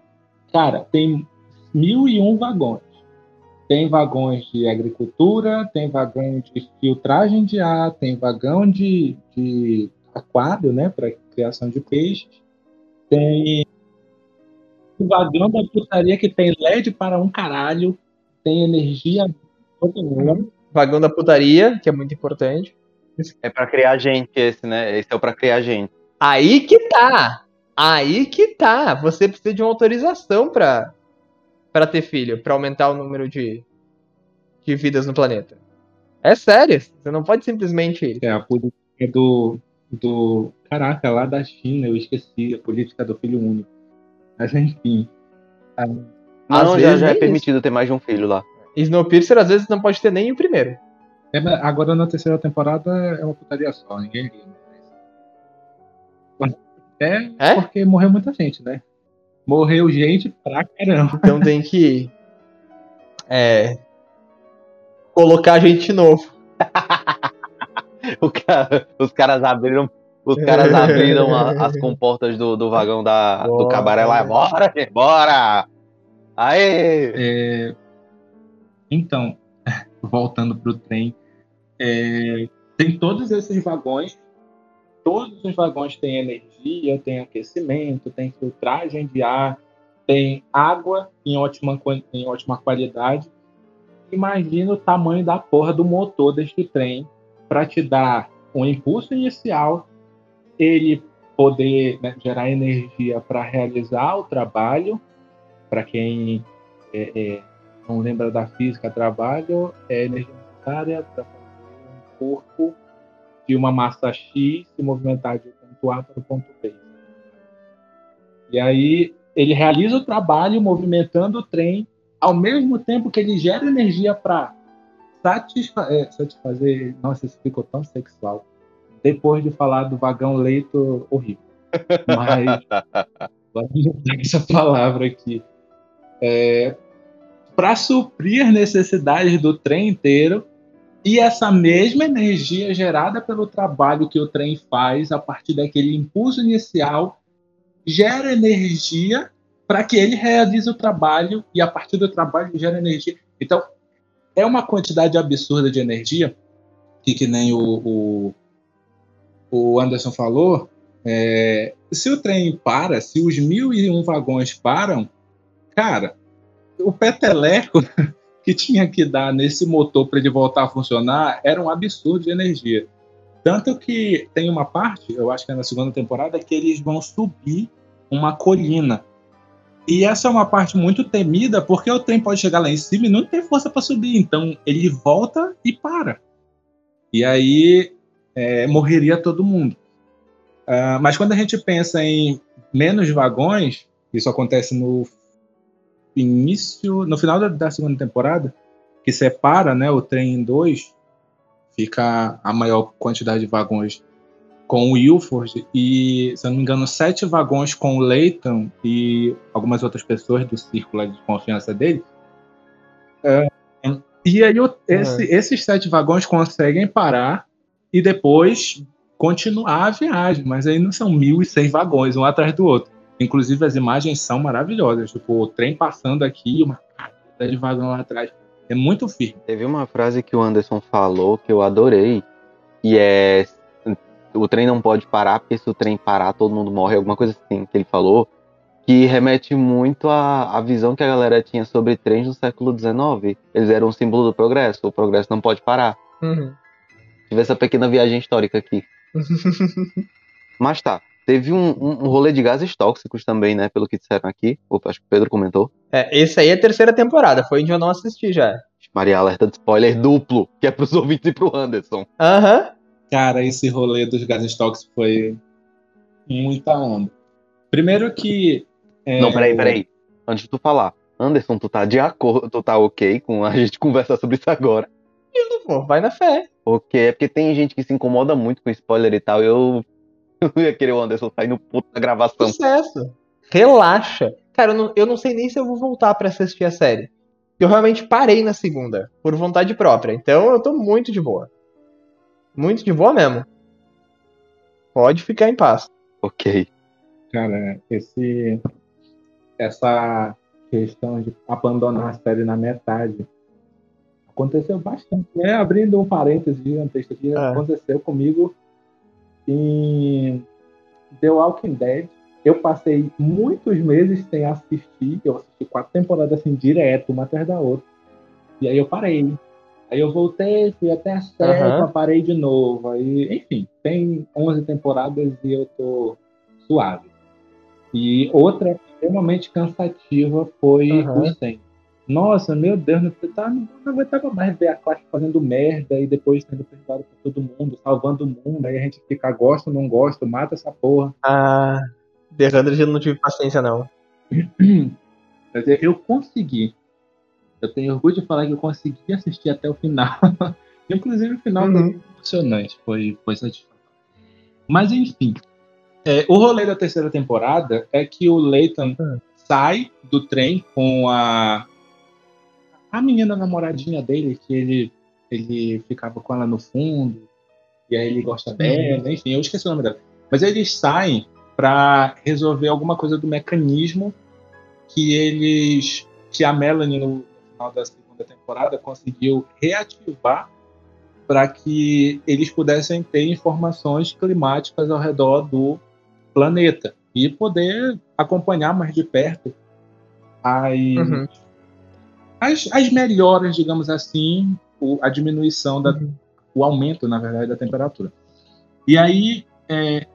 cara, tem mil e um vagões. Tem vagões de agricultura, tem vagão de filtragem de ar, tem vagão de, de aquário, né, para criação de peixes. Tem o vagão da putaria que tem LED para um caralho, tem energia Vagão da putaria, que é muito importante. É para criar gente esse, né? Esse é o para criar gente. Aí que tá. Aí que tá. Você precisa de uma autorização para para ter filho, para aumentar o número de de vidas no planeta. É sério, você não pode simplesmente É a política do do caraca lá da China, eu esqueci a política do filho único. Mas enfim. Ah, não, já, já é permitido isso. ter mais de um filho lá. Snowpiercer às vezes não pode ter nem o primeiro. É, agora na terceira temporada é uma putaria só, ninguém liga. É, é porque morreu muita gente, né? Morreu gente pra caramba. Então tem que é, colocar gente novo. [laughs] cara, os caras abriram os caras abriram a, as comportas do, do vagão da, do cabaré lá. Bora, bora! Aê! É, então, [laughs] voltando para o trem, é, tem todos esses vagões, todos os vagões têm energia, tem aquecimento, tem filtragem de ar, tem água em ótima, em ótima qualidade. Imagina o tamanho da porra do motor deste trem para te dar um impulso inicial, ele poder né, gerar energia para realizar o trabalho, para quem é, é, não lembra da física, trabalho, é energia necessária para fazer um corpo de uma massa X se movimentar de ponto A para o ponto B. E aí ele realiza o trabalho movimentando o trem ao mesmo tempo que ele gera energia para satisfa é, satisfazer. Nossa, isso ficou tão sexual. Depois de falar do vagão leito horrível. Mas. [laughs] essa palavra aqui. É, para suprir necessidades do trem inteiro e essa mesma energia gerada pelo trabalho que o trem faz a partir daquele impulso inicial gera energia para que ele realize o trabalho e a partir do trabalho gera energia. Então, é uma quantidade absurda de energia que, que nem o, o, o Anderson falou, é, se o trem para, se os mil e um vagões param, cara, o peteleco [laughs] que tinha que dar nesse motor para ele voltar a funcionar era um absurdo de energia. Tanto que tem uma parte, eu acho que é na segunda temporada, que eles vão subir uma colina. E essa é uma parte muito temida, porque o trem pode chegar lá em cima e não tem força para subir. Então ele volta e para. E aí é, morreria todo mundo. Uh, mas quando a gente pensa em menos vagões, isso acontece no início, no final da, da, segunda temporada, que separa né, o trem em dois, fica a maior quantidade de vagões com o Ilford e, se eu não me engano, sete vagões com o Leighton e algumas outras pessoas do círculo de confiança dele. É, e aí o, esse, É. esses sete vagões conseguem parar e depois continuar a viagem, mas aí não são mil e seis vagões, um atrás do outro. Inclusive as imagens são maravilhosas, tipo o trem passando aqui, uma carta de vagão lá atrás. É muito firme. Teve uma frase que o Anderson falou que eu adorei, que é o trem não pode parar, porque se o trem parar, todo mundo morre, alguma coisa assim que ele falou, que remete muito à, à visão que a galera tinha sobre trens no século XIX. Eles eram um símbolo do progresso, o progresso não pode parar. Uhum. Tive essa pequena viagem histórica aqui. [laughs] Mas tá, teve um, um, um rolê de gases tóxicos também, né, pelo que disseram aqui. Opa, acho que o Pedro comentou. É, esse aí é a terceira temporada, foi onde eu não assisti já. Maria alerta de spoiler duplo, que é pros [laughs] ouvintes e pro Anderson. Aham. Cara, esse rolê dos gases tóxicos foi muita onda. Primeiro que. é, Não, peraí, peraí. Antes de tu falar, Anderson, tu tá de acordo, tu tá ok com a gente conversar sobre isso agora? Pô, vai na fé. Ok, é porque tem gente que se incomoda muito com spoiler e tal, eu [laughs] eu não ia querer o Anderson sair no puto da gravação. Sucesso. Relaxa. Cara, eu não, eu não sei nem se eu vou voltar pra assistir a série. Eu realmente parei na segunda, por vontade própria. Então eu tô muito de boa. Muito de boa mesmo. Pode ficar em paz. Ok. Cara, esse, essa questão de abandonar a série na metade aconteceu bastante. Né? Abrindo um parêntese gigantesco aqui, Ah. aconteceu comigo em The Walking Dead. Eu passei muitos meses sem assistir. Eu assisti quatro temporadas assim, direto, uma atrás da outra. E aí eu parei. Aí eu voltei, fui até a sétima, Aham. parei de novo. Aí, enfim, tem 11 temporadas e eu tô suave. E outra extremamente cansativa foi Aham. o 100. Nossa, meu Deus, não, tá, não, não aguentava mais ver a classe fazendo merda e depois sendo perdoado por todo mundo, salvando o mundo. Aí a gente fica, gosta, não gosta, mata essa porra. Ah, Hundred eu não tive paciência, não. [clears throat] Quer dizer, eu consegui. Eu tenho orgulho de falar que eu consegui assistir até o final. [laughs] Inclusive o final foi Uhum. emocionante, foi, foi satisfatório. Mas enfim, é, o rolê da terceira temporada é que o Leighton Hum. sai do trem com a a menina namoradinha dele, que ele, ele ficava com ela no fundo, e aí ele gosta dela, enfim, eu esqueci o nome dela. Mas eles saem para resolver alguma coisa do mecanismo que eles que a Melanie no final da segunda temporada conseguiu reativar para que eles pudessem ter informações climáticas ao redor do planeta e poder acompanhar mais de perto as, Uhum. as, as melhoras, digamos assim, a diminuição da, Uhum. o aumento, na verdade, da temperatura. E aí, é,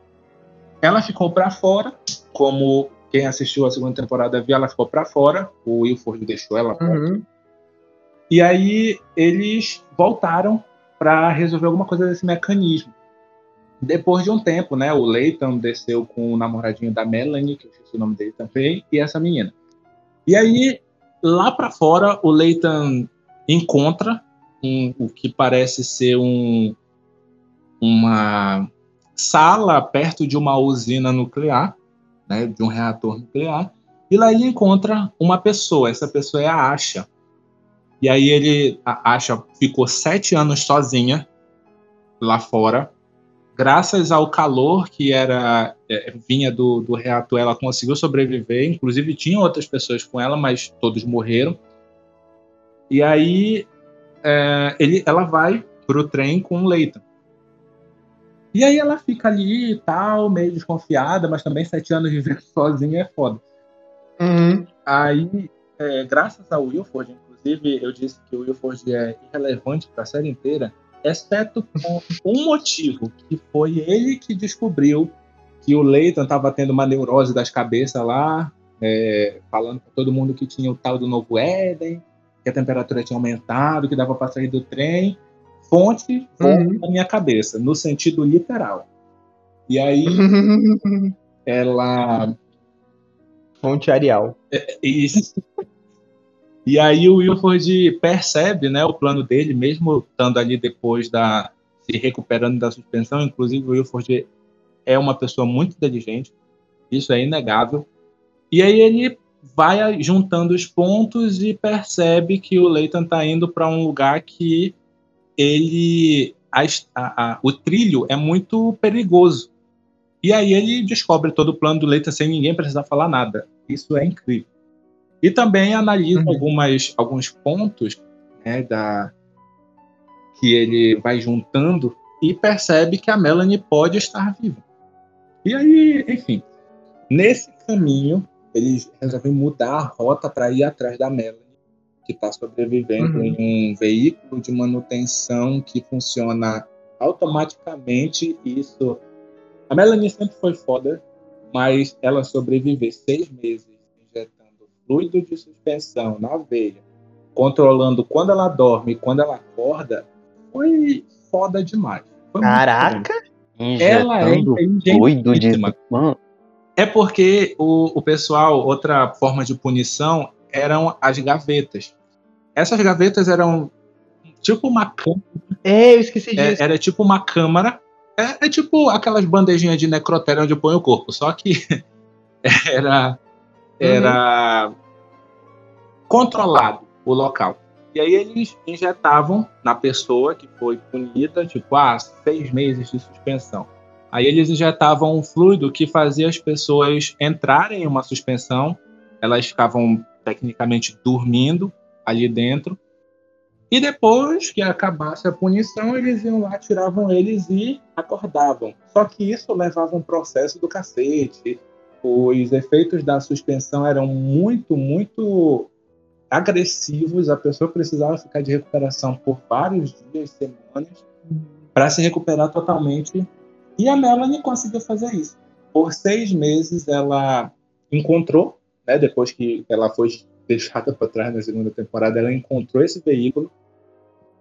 ela ficou para fora, como quem assistiu a segunda temporada viu, ela ficou para fora, o Wilford deixou ela. Uhum. E aí eles voltaram para resolver alguma coisa desse mecanismo. Depois de um tempo, né, o Leighton desceu com o namoradinho da Melanie, que eu esqueci o nome dele também, e essa menina. E aí, lá para fora, o Leighton encontra um- o que parece ser um, uma sala perto de uma usina nuclear, né, de um reator nuclear, e lá ele encontra uma pessoa. Essa pessoa é a Asha. E aí ele, a Asha ficou sete anos sozinha lá fora. Graças ao calor que era é, vinha do, do reator, ela conseguiu sobreviver. Inclusive tinha outras pessoas com ela, mas todos morreram. E aí é, ele, ela vai pro trem com o Leighton. E aí ela fica ali e tal, meio desconfiada, mas também sete anos vivendo [laughs] sozinha é foda. Uhum. Aí, é, graças ao Wilford, inclusive, eu disse que o Wilford é irrelevante para a série inteira, exceto com um motivo, que foi ele que descobriu que o Leighton estava tendo uma neurose das cabeças lá, é, falando para todo mundo que tinha o tal do novo Éden, que a temperatura tinha aumentado, que dava para sair do trem. Fonte foi Uhum. na minha cabeça, no sentido literal. E aí [laughs] ela Fonte Arial. Isso. E aí o Wilford percebe, né, o plano dele, mesmo estando ali depois da se recuperando da suspensão. Inclusive o Wilford é uma pessoa muito inteligente, isso é inegável. E aí ele vai juntando os pontos e percebe que o Leighton está indo para um lugar que ele a, a, o trilho é muito perigoso. E aí ele descobre todo o plano do Leighton sem ninguém precisar falar nada. Isso é incrível. E também analisa uhum. algumas, alguns pontos né, da, que ele vai juntando e percebe que a Melanie pode estar viva. E aí, enfim, nesse caminho, eles resolvem mudar a rota para ir atrás da Melanie, que está sobrevivendo uhum. em um veículo de manutenção que funciona automaticamente. Isso. A Melanie sempre foi foda, mas ela sobreviver seis meses fluido de suspensão na veia, controlando quando ela dorme e quando ela acorda, foi foda demais. Foi Caraca! Ela é fluido de... Mano. É porque o, o pessoal, outra forma de punição eram as gavetas. Essas gavetas eram tipo uma câmara. É, eu esqueci é, disso. É, era tipo uma câmara. É, é, tipo aquelas bandejinhas de necrotério onde põe o corpo, só que [laughs] era, era uhum. controlado o local. E aí eles injetavam na pessoa que foi punida, tipo, ah, seis meses de suspensão. Aí eles injetavam um fluido que fazia as pessoas entrarem em uma suspensão, elas ficavam tecnicamente dormindo ali dentro, e depois que acabasse a punição, eles iam lá, tiravam eles e acordavam. Só que isso levava um processo do cacete. Os efeitos da suspensão eram muito, muito agressivos. A pessoa precisava ficar de recuperação por vários dias, semanas, para se recuperar totalmente e a Melanie conseguiu fazer isso. Por seis meses ela encontrou, né, depois que ela foi deixada para trás na segunda temporada, ela encontrou esse veículo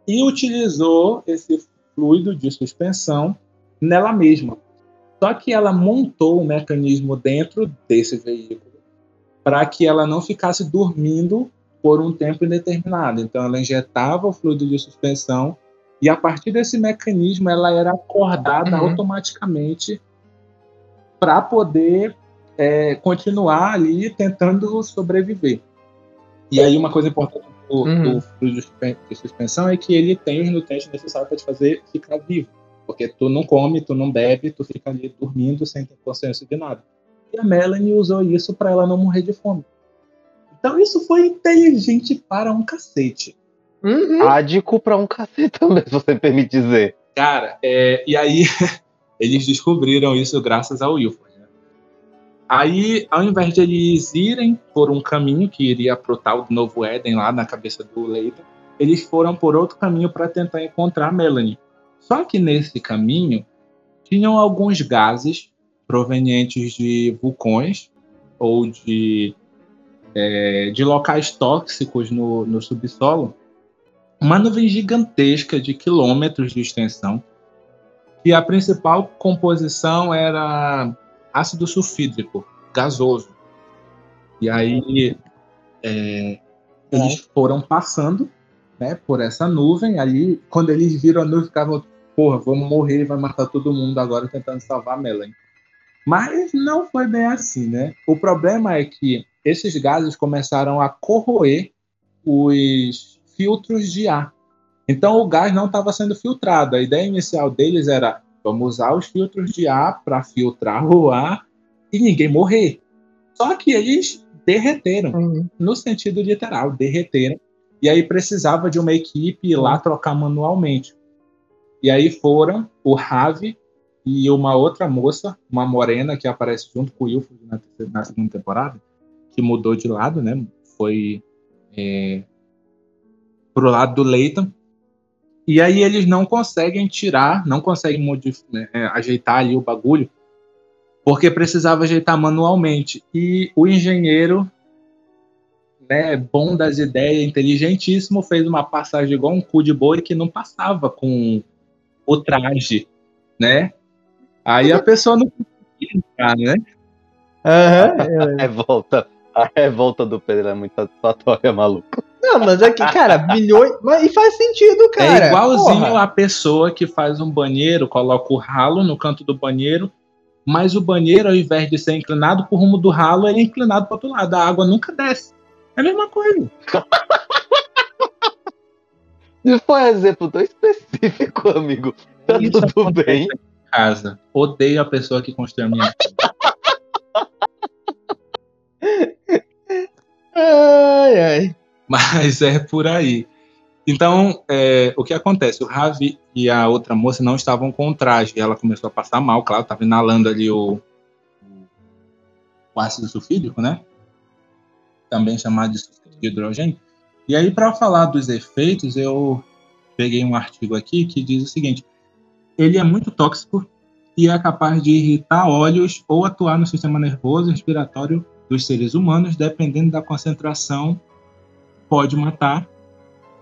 e utilizou esse fluido de suspensão nela mesma. Só que ela montou um mecanismo dentro desse veículo para que ela não ficasse dormindo por um tempo indeterminado. Então ela injetava o fluido de suspensão e a partir desse mecanismo, ela era acordada uhum. automaticamente para poder é, continuar ali tentando sobreviver. E aí, uma coisa importante do, uhum. do de suspensão é que ele tem os nutrientes necessários para te fazer ficar vivo. Porque tu não come, tu não bebe, tu fica ali dormindo sem ter consciência de nada. E a Melanie usou isso para ela não morrer de fome. Então isso foi inteligente para um cacete. Uhum. Ádico pra um cacete também, [laughs] se você permite dizer. Cara, é, e aí [laughs] eles descobriram isso graças ao Wilford. Né? Aí, ao invés de eles irem por um caminho que iria pro tal do Novo Éden, lá na cabeça do Leighton, eles foram por outro caminho para tentar encontrar Melanie. Só que nesse caminho tinham alguns gases provenientes de vulcões ou de, é, de locais tóxicos no, no subsolo uma nuvem gigantesca de quilômetros de extensão, e a principal composição era ácido sulfídrico, gasoso. E aí é, eles foram passando né, por essa nuvem, aí quando eles viram a nuvem, ficavam, porra, vamos morrer, vai matar todo mundo agora tentando salvar a Melanie. Mas não foi bem assim, né? O problema é que esses gases começaram a corroer os filtros de ar. Então o gás não estava sendo filtrado. A ideia inicial deles era vamos usar os filtros de ar para filtrar o ar e ninguém morrer. Só que eles derreteram, uhum. no sentido literal, derreteram. E aí precisava de uma equipe ir lá trocar manualmente. E aí foram o Ravi e uma outra moça, uma morena que aparece junto com o Wilford na, na segunda temporada, que mudou de lado, né? Foi é, pro lado do Leighton. E aí eles não conseguem tirar, não conseguem né, é, ajeitar ali o bagulho, porque precisava ajeitar manualmente. E o engenheiro, né, bom das ideias, inteligentíssimo, fez uma passagem igual um cu de boi que não passava com o traje, né? Aí a pessoa não conseguia entrar, né? Uhum. A revolta, a revolta do Pedro é muito satisfatória, maluco. Não, mas aqui, é cara, bilhões. Mas, e faz sentido, cara. É igualzinho Porra. a pessoa que faz um banheiro, coloca o ralo no canto do banheiro mas o banheiro, ao invés de ser inclinado pro rumo do ralo, ele é inclinado para outro lado. A água nunca desce. É a mesma coisa. [laughs] Se for um exemplo tão específico, amigo, tá Isso tudo bem. em Casa. Odeio a pessoa que construiu a minha casa. [laughs] Ai, ai. Mas é por aí. Então, é, o que acontece? O Ravi e a outra moça não estavam com o traje. E ela começou a passar mal, claro, estava inalando ali o, o ácido sulfídrico, né? Também chamado de de hidrogênio. E aí, para falar dos efeitos, eu peguei um artigo aqui que diz o seguinte: ele é muito tóxico e é capaz de irritar olhos ou atuar no sistema nervoso respiratório dos seres humanos, dependendo da concentração, pode matar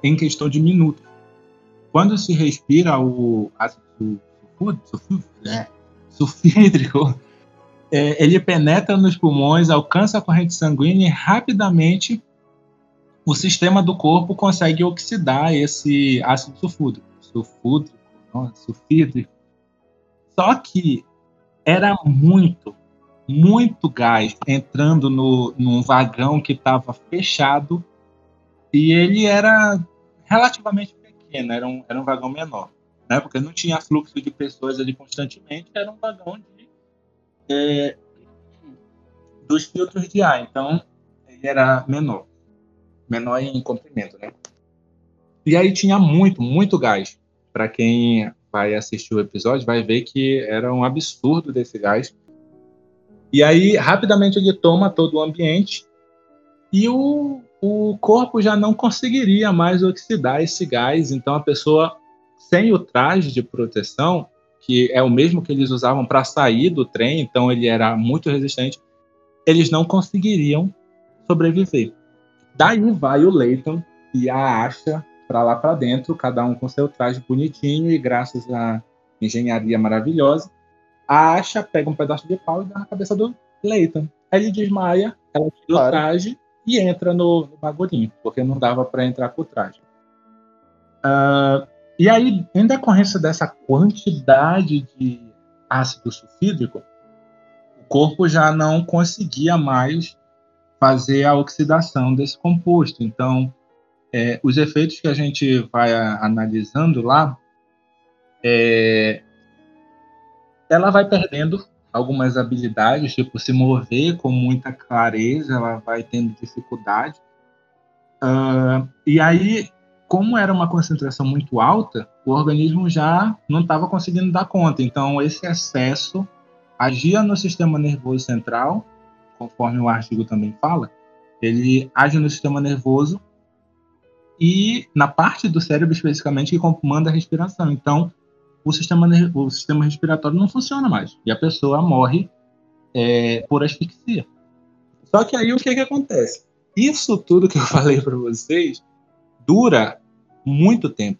em questão de minutos. Quando se respira o ácido sulfú- sulfú- é, [laughs] sulfídrico, é, ele penetra nos pulmões, alcança a corrente sanguínea e rapidamente o sistema do corpo consegue oxidar esse ácido sulfúrico. Sulfídrico. Só que era muito, muito gás entrando no, num vagão que estava fechado e ele era relativamente pequeno, era um, era um vagão menor, né? Porque não tinha fluxo de pessoas ali constantemente, era um vagão de, é, dos filtros de ar, então ele era menor, menor em comprimento, né? E aí tinha muito, muito gás. Para quem vai assistir o episódio, vai ver que era um absurdo desse gás. E aí, rapidamente, ele toma todo o ambiente e o, o corpo já não conseguiria mais oxidar esse gás. Então, a pessoa, sem o traje de proteção, que é o mesmo que eles usavam para sair do trem, então ele era muito resistente, eles não conseguiriam sobreviver. Daí vai o Leighton e a Asha para lá para dentro, cada um com seu traje bonitinho e graças à engenharia maravilhosa, a Asha pega um pedaço de pau e dá na cabeça do Leighton. Aí ele desmaia, ela tira Claro. o traje e entra no, no bagulhinho, porque não dava para entrar com o traje. Ah, e aí, em decorrência dessa quantidade de ácido sulfídrico, o corpo já não conseguia mais fazer a oxidação desse composto. Então, é, os efeitos que a gente vai a- analisando lá, é, ela vai perdendo algumas habilidades, tipo se mover com muita clareza, ela vai tendo dificuldade. Ah, e aí, como era uma concentração muito alta, o organismo já não estava conseguindo dar conta. Então, esse excesso agia no sistema nervoso central, conforme o artigo também fala, ele age no sistema nervoso e na parte do cérebro especificamente que comanda a respiração. Então, o sistema, o sistema respiratório não funciona mais e a pessoa morre é, por asfixia. Só que aí o que, que acontece? Isso tudo que eu [laughs] falei para vocês dura muito tempo.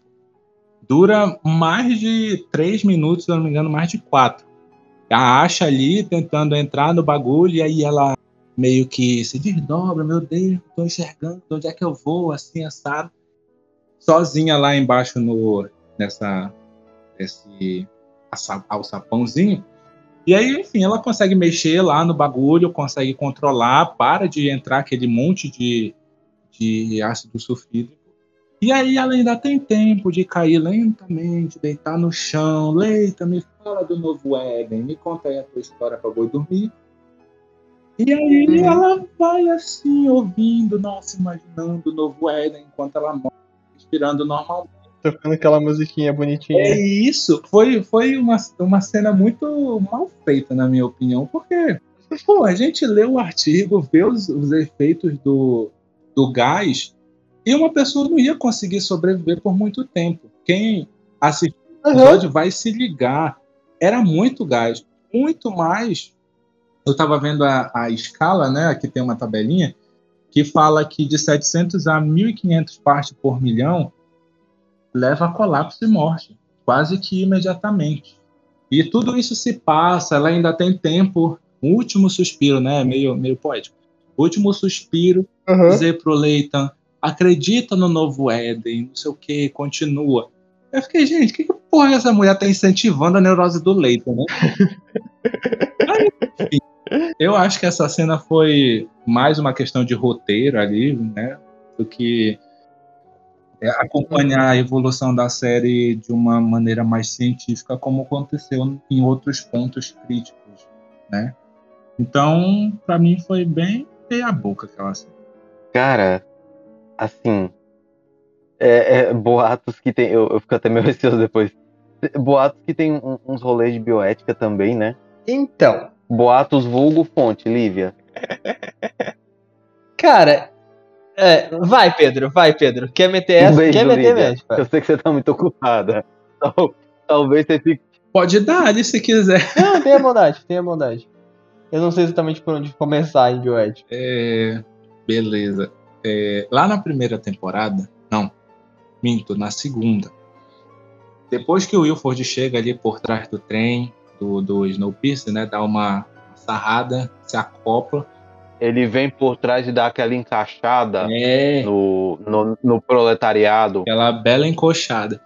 Dura mais de três minutos, se não me engano, mais de quatro. A acha ali tentando entrar no bagulho e aí ela meio que se desdobra, meu Deus, tô enxergando, onde é que eu vou, assim, assado. Sozinha lá embaixo no, nessa, esse alçapãozinho. E aí, enfim, ela consegue mexer lá no bagulho, consegue controlar, para de entrar aquele monte de, de ácido sulfídrico. E aí ela ainda tem tempo de cair lentamente, deitar no chão. Leita, me fala do novo Éden, me conta aí a tua história pra boi dormir. E aí Uhum. ela vai assim, ouvindo, nossa, imaginando o novo Éden enquanto ela morre, respirando normalmente. Tocando aquela musiquinha bonitinha. É isso, foi, foi uma, uma cena muito mal feita, na minha opinião, porque pô, a gente lê o artigo, vê os, os efeitos do, do gás, e uma pessoa não ia conseguir sobreviver por muito tempo. Quem assistiu o episódio vai se ligar. Era muito gás, muito mais. Eu estava vendo a, a escala, né? Aqui tem uma tabelinha que fala que de 700 a 1.500 partes por milhão leva a colapso e morte, quase que imediatamente. E tudo isso se passa, ela ainda tem tempo, o último suspiro, né? Meio, meio poético. Último suspiro, Aham. dizer pro Leighton, acredita no novo Éden, não sei o que, continua. Eu fiquei, gente, que, que porra essa mulher tá incentivando a neurose do leito, né? [laughs] Aí, enfim, eu acho que essa cena foi mais uma questão de roteiro ali, né? Do que é, acompanhar a evolução da série de uma maneira mais científica, como aconteceu em outros pontos críticos, né? Então, para mim foi bem meia boca aquela cena. Cara, assim. É, é, boatos que tem. Eu, eu fico até [laughs] meio receoso depois. Boatos que tem um- uns rolês de bioética também, né? Então, Boatos vulgo fonte, Lívia. [laughs] cara. É, vai, Pedro, vai, Pedro. Quer meter Um essa? beijo, Quer meter Lívia. mesmo? Eu sei que você tá muito ocupada. Tal- talvez você fique. Pode dar ali se quiser. [laughs] Não, tenha bondade, tenha bondade. Eu não sei exatamente por onde começar em bioética. É, beleza. É, lá na primeira temporada, não, minto, na segunda. Depois que o Wilford chega ali por trás do trem, do, do Snowpiercer, né, dá uma sarrada, se acopla. Ele vem por trás e dá aquela encaixada É, no, no, no proletariado. aquela bela encoxada.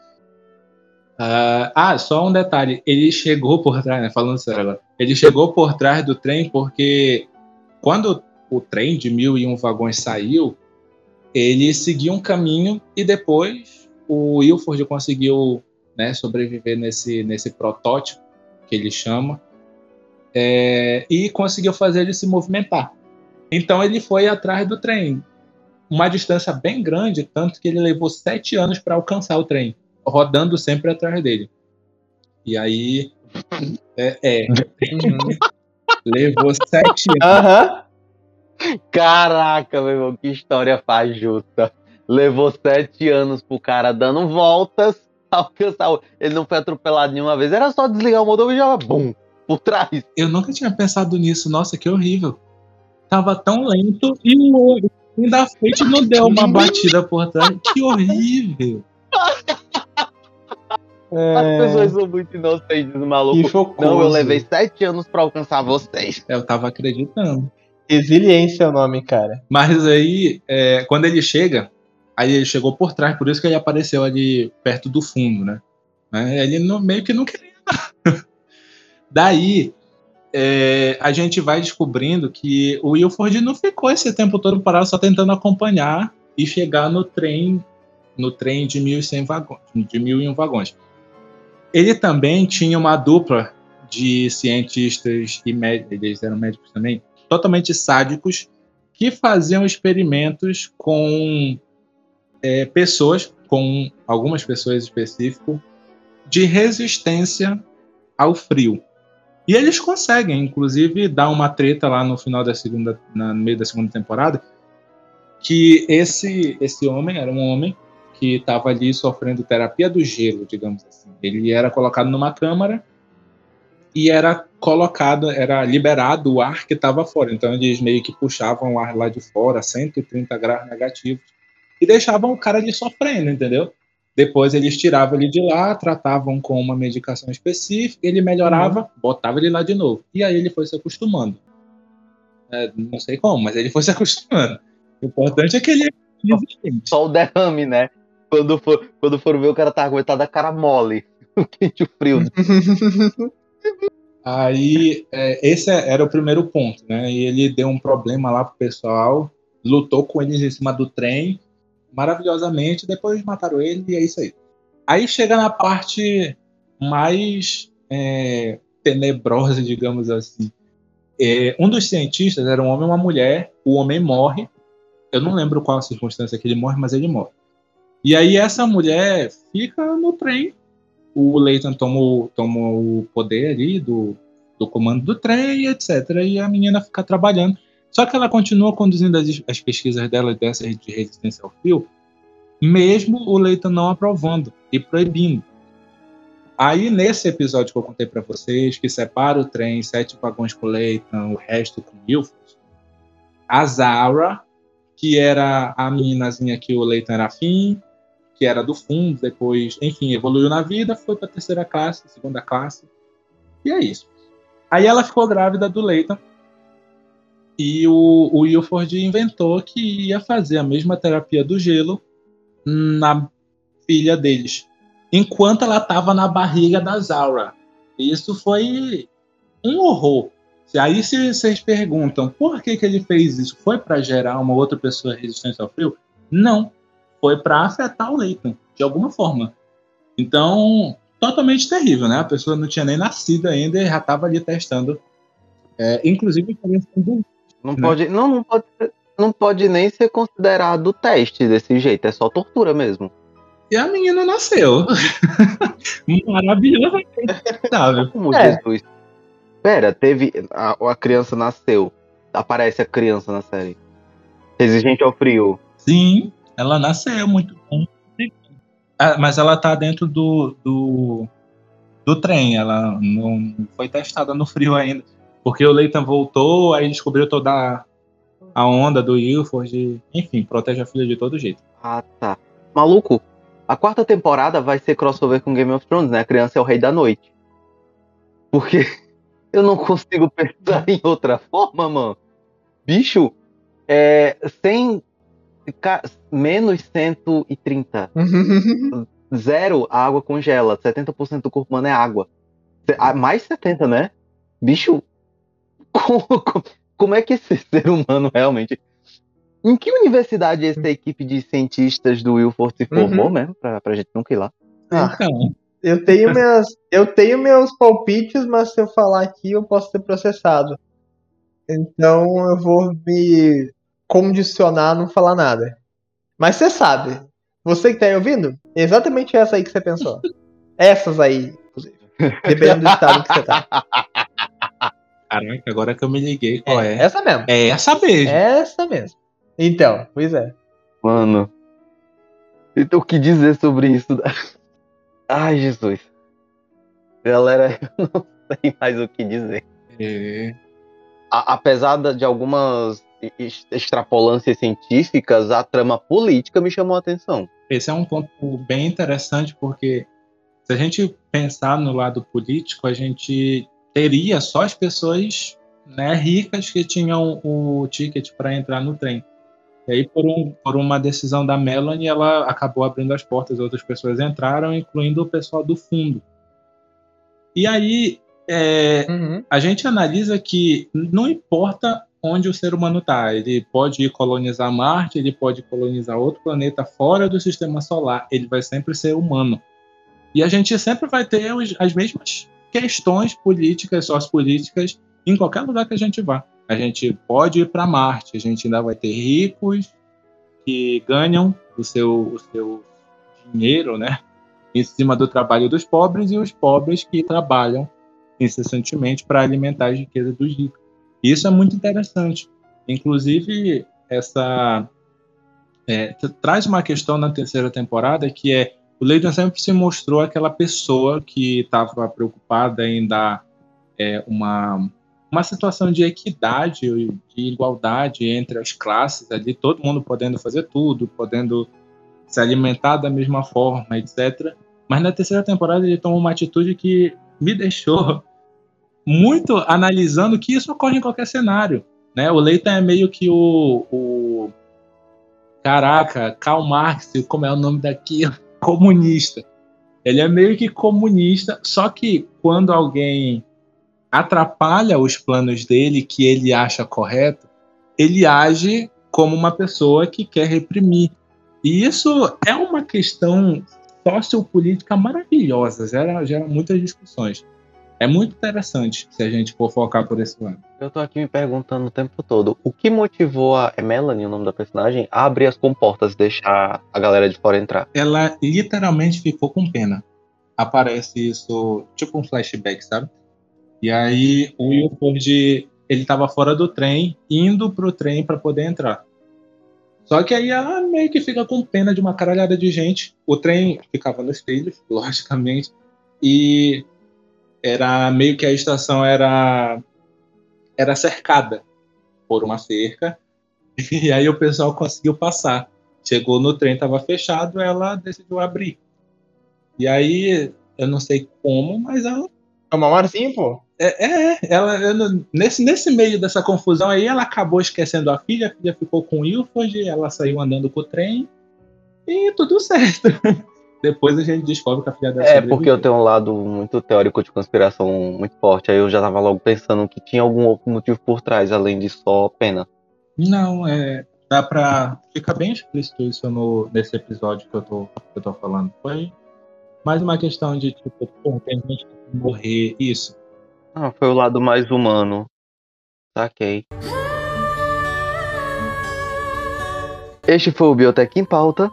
Ah, ah, só um detalhe. Ele chegou por trás, né? Falando sério agora. Ele chegou por trás do trem porque quando o trem de mil e um vagões saiu, ele seguiu um caminho e depois o Wilford conseguiu né, sobreviver nesse, nesse protótipo que ele chama é, e conseguiu fazer ele se movimentar. Então ele foi atrás do trem, uma distância bem grande, tanto que ele levou sete anos para alcançar o trem, rodando sempre atrás dele. E aí, é, é, levou sete anos. Aham. Caraca, meu irmão, que história fajuta. Levou sete anos pro cara dando voltas. [laughs] Alcançar. o- Ele não foi atropelado nenhuma vez. Era só desligar o motor e já bum, por trás. Eu nunca tinha pensado nisso. Nossa, que horrível. Tava tão lento e o o da frente não deu uma [laughs] batida por trás. Que horrível. As É, pessoas são muito inocentes, maluco. Não, eu levei sete anos pra alcançar vocês. Eu tava acreditando. Resiliência é o nome, cara. Mas aí, é, quando ele chega, aí ele chegou por trás, por isso que ele apareceu ali perto do fundo, né? Né? Ele não- meio que não queria. nada. [laughs] Daí, é, a gente vai descobrindo que o Wilford não ficou esse tempo todo parado só tentando acompanhar e chegar no trem, no trem de 1.100 vagões, de 1.001 vagões. Ele também tinha uma dupla de cientistas e médicos, eles eram médicos também, totalmente sádicos, que faziam experimentos com é, pessoas, com algumas pessoas específicas, de resistência ao frio. E eles conseguem, inclusive, dar uma treta lá no final da segunda, na- no meio da segunda temporada, que esse esse homem era um homem que estava ali sofrendo terapia do gelo, digamos assim. Ele era colocado numa câmara e era colocado, era liberado o ar que estava fora. Então eles meio que puxavam o ar lá de fora, 130 graus negativos, e deixavam o cara ali sofrendo, entendeu? Depois eles tiravam ele de lá, tratavam com uma medicação específica, ele melhorava, botava ele lá de novo. E aí ele foi se acostumando. É, não sei como, mas ele foi se acostumando. O importante é que ele é. Só o derrame, né? Quando for, quando for ver, o cara tá aguentado a cara mole. [laughs] O quente o frio. [laughs] Aí, é, esse era o primeiro ponto, né? E ele deu um problema lá pro pessoal, lutou com eles em cima do trem, maravilhosamente, depois mataram ele e é isso aí. Aí chega na parte mais é, tenebrosa, digamos assim. É, um dos cientistas era um homem e uma mulher, o homem morre, eu não lembro qual a circunstância que ele morre, mas ele morre. E aí essa mulher fica no trem o Leighton toma, o- toma o poder ali do, do comando do trem, etc. E a menina fica trabalhando. Só que ela continua conduzindo as, as pesquisas dela dessas de resistência ao frio, mesmo o Leighton não aprovando e proibindo. Aí, nesse episódio que eu contei para vocês, que separa o trem, sete vagões com Leighton, o resto com Milford, a Zara, que era a meninazinha que o Leighton era afim, que era do fundo, depois, enfim, evoluiu na vida, foi para terceira classe, segunda classe. E é isso. Aí ela ficou grávida do Leighton. E o, o Wilford inventou que ia fazer a mesma terapia do gelo na filha deles. enquanto ela estava na barriga da Zaura. Isso foi um horror. Aí se vocês perguntam por que, que ele fez isso, foi para gerar uma outra pessoa resistente ao frio? Não, foi para afetar o Leighton de alguma forma. Então, totalmente terrível, né? A pessoa não tinha nem nascido ainda e já estava ali testando. É, inclusive, não né? pode, não, não pode, não pode nem ser considerado teste desse jeito. É só tortura mesmo. E a menina nasceu. [laughs] Maravilhosa. Como é. Jesus. Pera, teve. A, a criança nasceu. Aparece a criança na série. Resistente ao frio. Sim, ela nasceu muito bom. Ah, mas ela tá dentro do, do, do trem. Ela não foi testada no frio ainda. Porque o Leighton voltou, aí descobriu toda a onda do Ilford. Enfim, protege a filha de todo jeito. Ah, tá. Maluco, a quarta temporada vai ser crossover com Game of Thrones, né? A criança é o rei da noite. Porque [laughs] eu não consigo pensar [laughs] em outra forma, mano. Bicho, é, sem menos 130. Zero, a água congela. 70% do corpo humano é água. Mais 70, né? Bicho, [laughs] como, como é que esse [laughs] ser humano realmente em que universidade essa equipe de cientistas do Wilford se formou uhum. mesmo? Pra, pra gente nunca ir lá. Ah, então. eu tenho meus, eu tenho meus palpites, mas se eu falar aqui eu posso ser processado. Então eu vou me condicionar a não falar nada. Mas você sabe, você que tá aí ouvindo, é exatamente essa aí que você pensou. [laughs] Essas aí, inclusive. Dependendo do estado que você tá. [laughs] Caraca, agora que eu me liguei, qual é? é? Essa mesmo. É essa mesmo. Essa mesmo. Então, pois é. Mano. Então, o que dizer sobre isso? [laughs] Ai, Jesus. Galera, eu não sei mais o que dizer. É. A, apesar de algumas extrapolâncias científicas, a trama política me chamou a atenção. Esse é um ponto bem interessante, porque se a gente pensar no lado político, a gente teria só as pessoas né, ricas que tinham o ticket para entrar no trem. E aí, por, um, por uma decisão da Melanie, ela acabou abrindo as portas, outras pessoas entraram, incluindo o pessoal do fundo. E aí, é, uhum. a gente analisa que não importa onde o ser humano está, ele pode ir colonizar Marte, ele pode colonizar outro planeta fora do sistema solar, ele vai sempre ser humano. E a gente sempre vai ter as mesmas questões políticas, sociopolíticas, em qualquer lugar que a gente vá a gente pode ir para Marte, a gente ainda vai ter ricos que ganham o seu, o seu dinheiro, né, em cima do trabalho dos pobres e os pobres que trabalham incessantemente para alimentar a riqueza dos ricos. Isso é muito interessante. Inclusive, essa é, traz uma questão na terceira temporada que é o Leighton sempre se mostrou aquela pessoa que estava preocupada em dar é, uma uma situação de equidade, de igualdade entre as classes ali, todo mundo podendo fazer tudo, podendo se alimentar da mesma forma, etc. Mas na terceira temporada ele tomou uma atitude que me deixou muito analisando que isso ocorre em qualquer cenário. Né? O Leighton é meio que o, o. Caraca, Karl Marx, como é o nome daquilo? [laughs] Comunista. Ele é meio que comunista, só que quando alguém atrapalha os planos dele, que ele acha correto, ele age como uma pessoa que quer reprimir. E isso é uma questão sociopolítica maravilhosa, gera, gera muitas discussões. É muito interessante se a gente for focar por esse lado. Eu tô aqui me perguntando o tempo todo, o que motivou a é Melanie, o nome da personagem, a abrir as comportas e deixar a galera de fora entrar? Ela literalmente ficou com pena. Aparece isso, tipo um flashback, sabe? E aí o Wilford ele estava fora do trem, indo pro trem para poder entrar. Só que aí ela meio que fica com pena de uma caralhada de gente. O trem ficava nos trilhos, [laughs] logicamente, e era meio que a estação era era cercada por uma cerca. [laughs] E aí o pessoal conseguiu passar. Chegou no trem, estava fechado, ela decidiu abrir. E aí, eu não sei como, mas ela. É uma marzinha, pô. É, é, ela, nesse, nesse meio dessa confusão aí, ela acabou esquecendo a filha, a filha ficou com o Ilford, ela saiu andando com o trem e tudo certo. [laughs] depois a gente descobre que a filha dela É, porque eu tenho um lado muito teórico de conspiração muito forte. Aí eu já tava logo pensando que tinha algum outro motivo por trás, além de só pena. Não, é. Dá pra. Fica bem explícito isso no, nesse episódio que eu, tô, que eu tô falando. Foi mais uma questão de, tipo, pô, tem gente que morrer. Isso. Ah, foi o lado mais humano. Saquei. Este foi o Biotech em Pauta.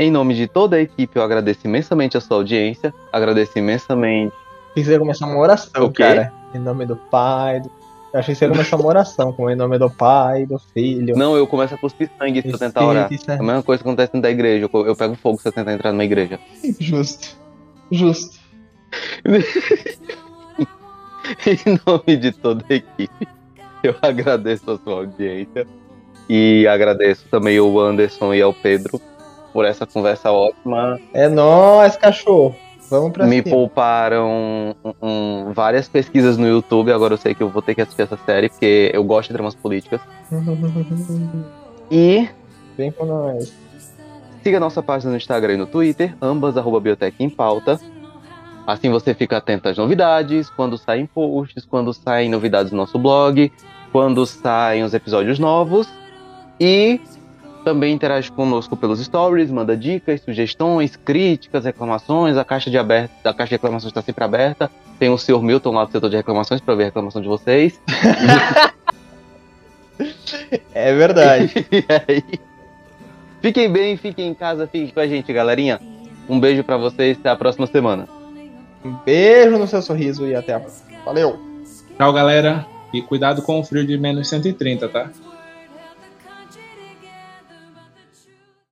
Em nome de toda a equipe, eu agradeço imensamente a sua audiência. Agradeço imensamente. Pensei que você ia começar uma oração, cara. Em nome do Pai. Do... Eu achei que você ia começar uma oração, como em nome do Pai, do Filho. Não, eu começo a cuspir sangue se eu tentar orar. É a mesma coisa que acontece dentro da igreja. Eu eu pego fogo se eu tentar entrar numa igreja. Justo. Justo. [laughs] em nome de toda a equipe, eu agradeço a sua audiência. E agradeço também ao Anderson e ao Pedro por essa conversa ótima. É nóis, cachorro. Vamos pra Me cima. pouparam um- um- várias pesquisas no YouTube. Agora eu sei que eu vou ter que assistir essa série, porque eu gosto de dramas políticas. [laughs] E Vem com nós. siga nossa página no Instagram e no Twitter, ambas arroba Biotech em Pauta. Assim você fica atento às novidades, quando saem posts, quando saem novidades no nosso blog, quando saem os episódios novos. E também interage conosco pelos stories, manda dicas, sugestões, críticas, reclamações. A caixa de, aberta, a caixa de reclamações está sempre aberta. Tem o senhor Milton lá do setor de reclamações para ver a reclamação de vocês. [laughs] É verdade. [laughs] E aí, fiquem bem, fiquem em casa, fiquem com a gente, galerinha. Um beijo pra vocês, até a próxima semana. Um beijo no seu sorriso e até a próxima. Valeu! Tchau, galera. E cuidado com o frio de menos 130, tá?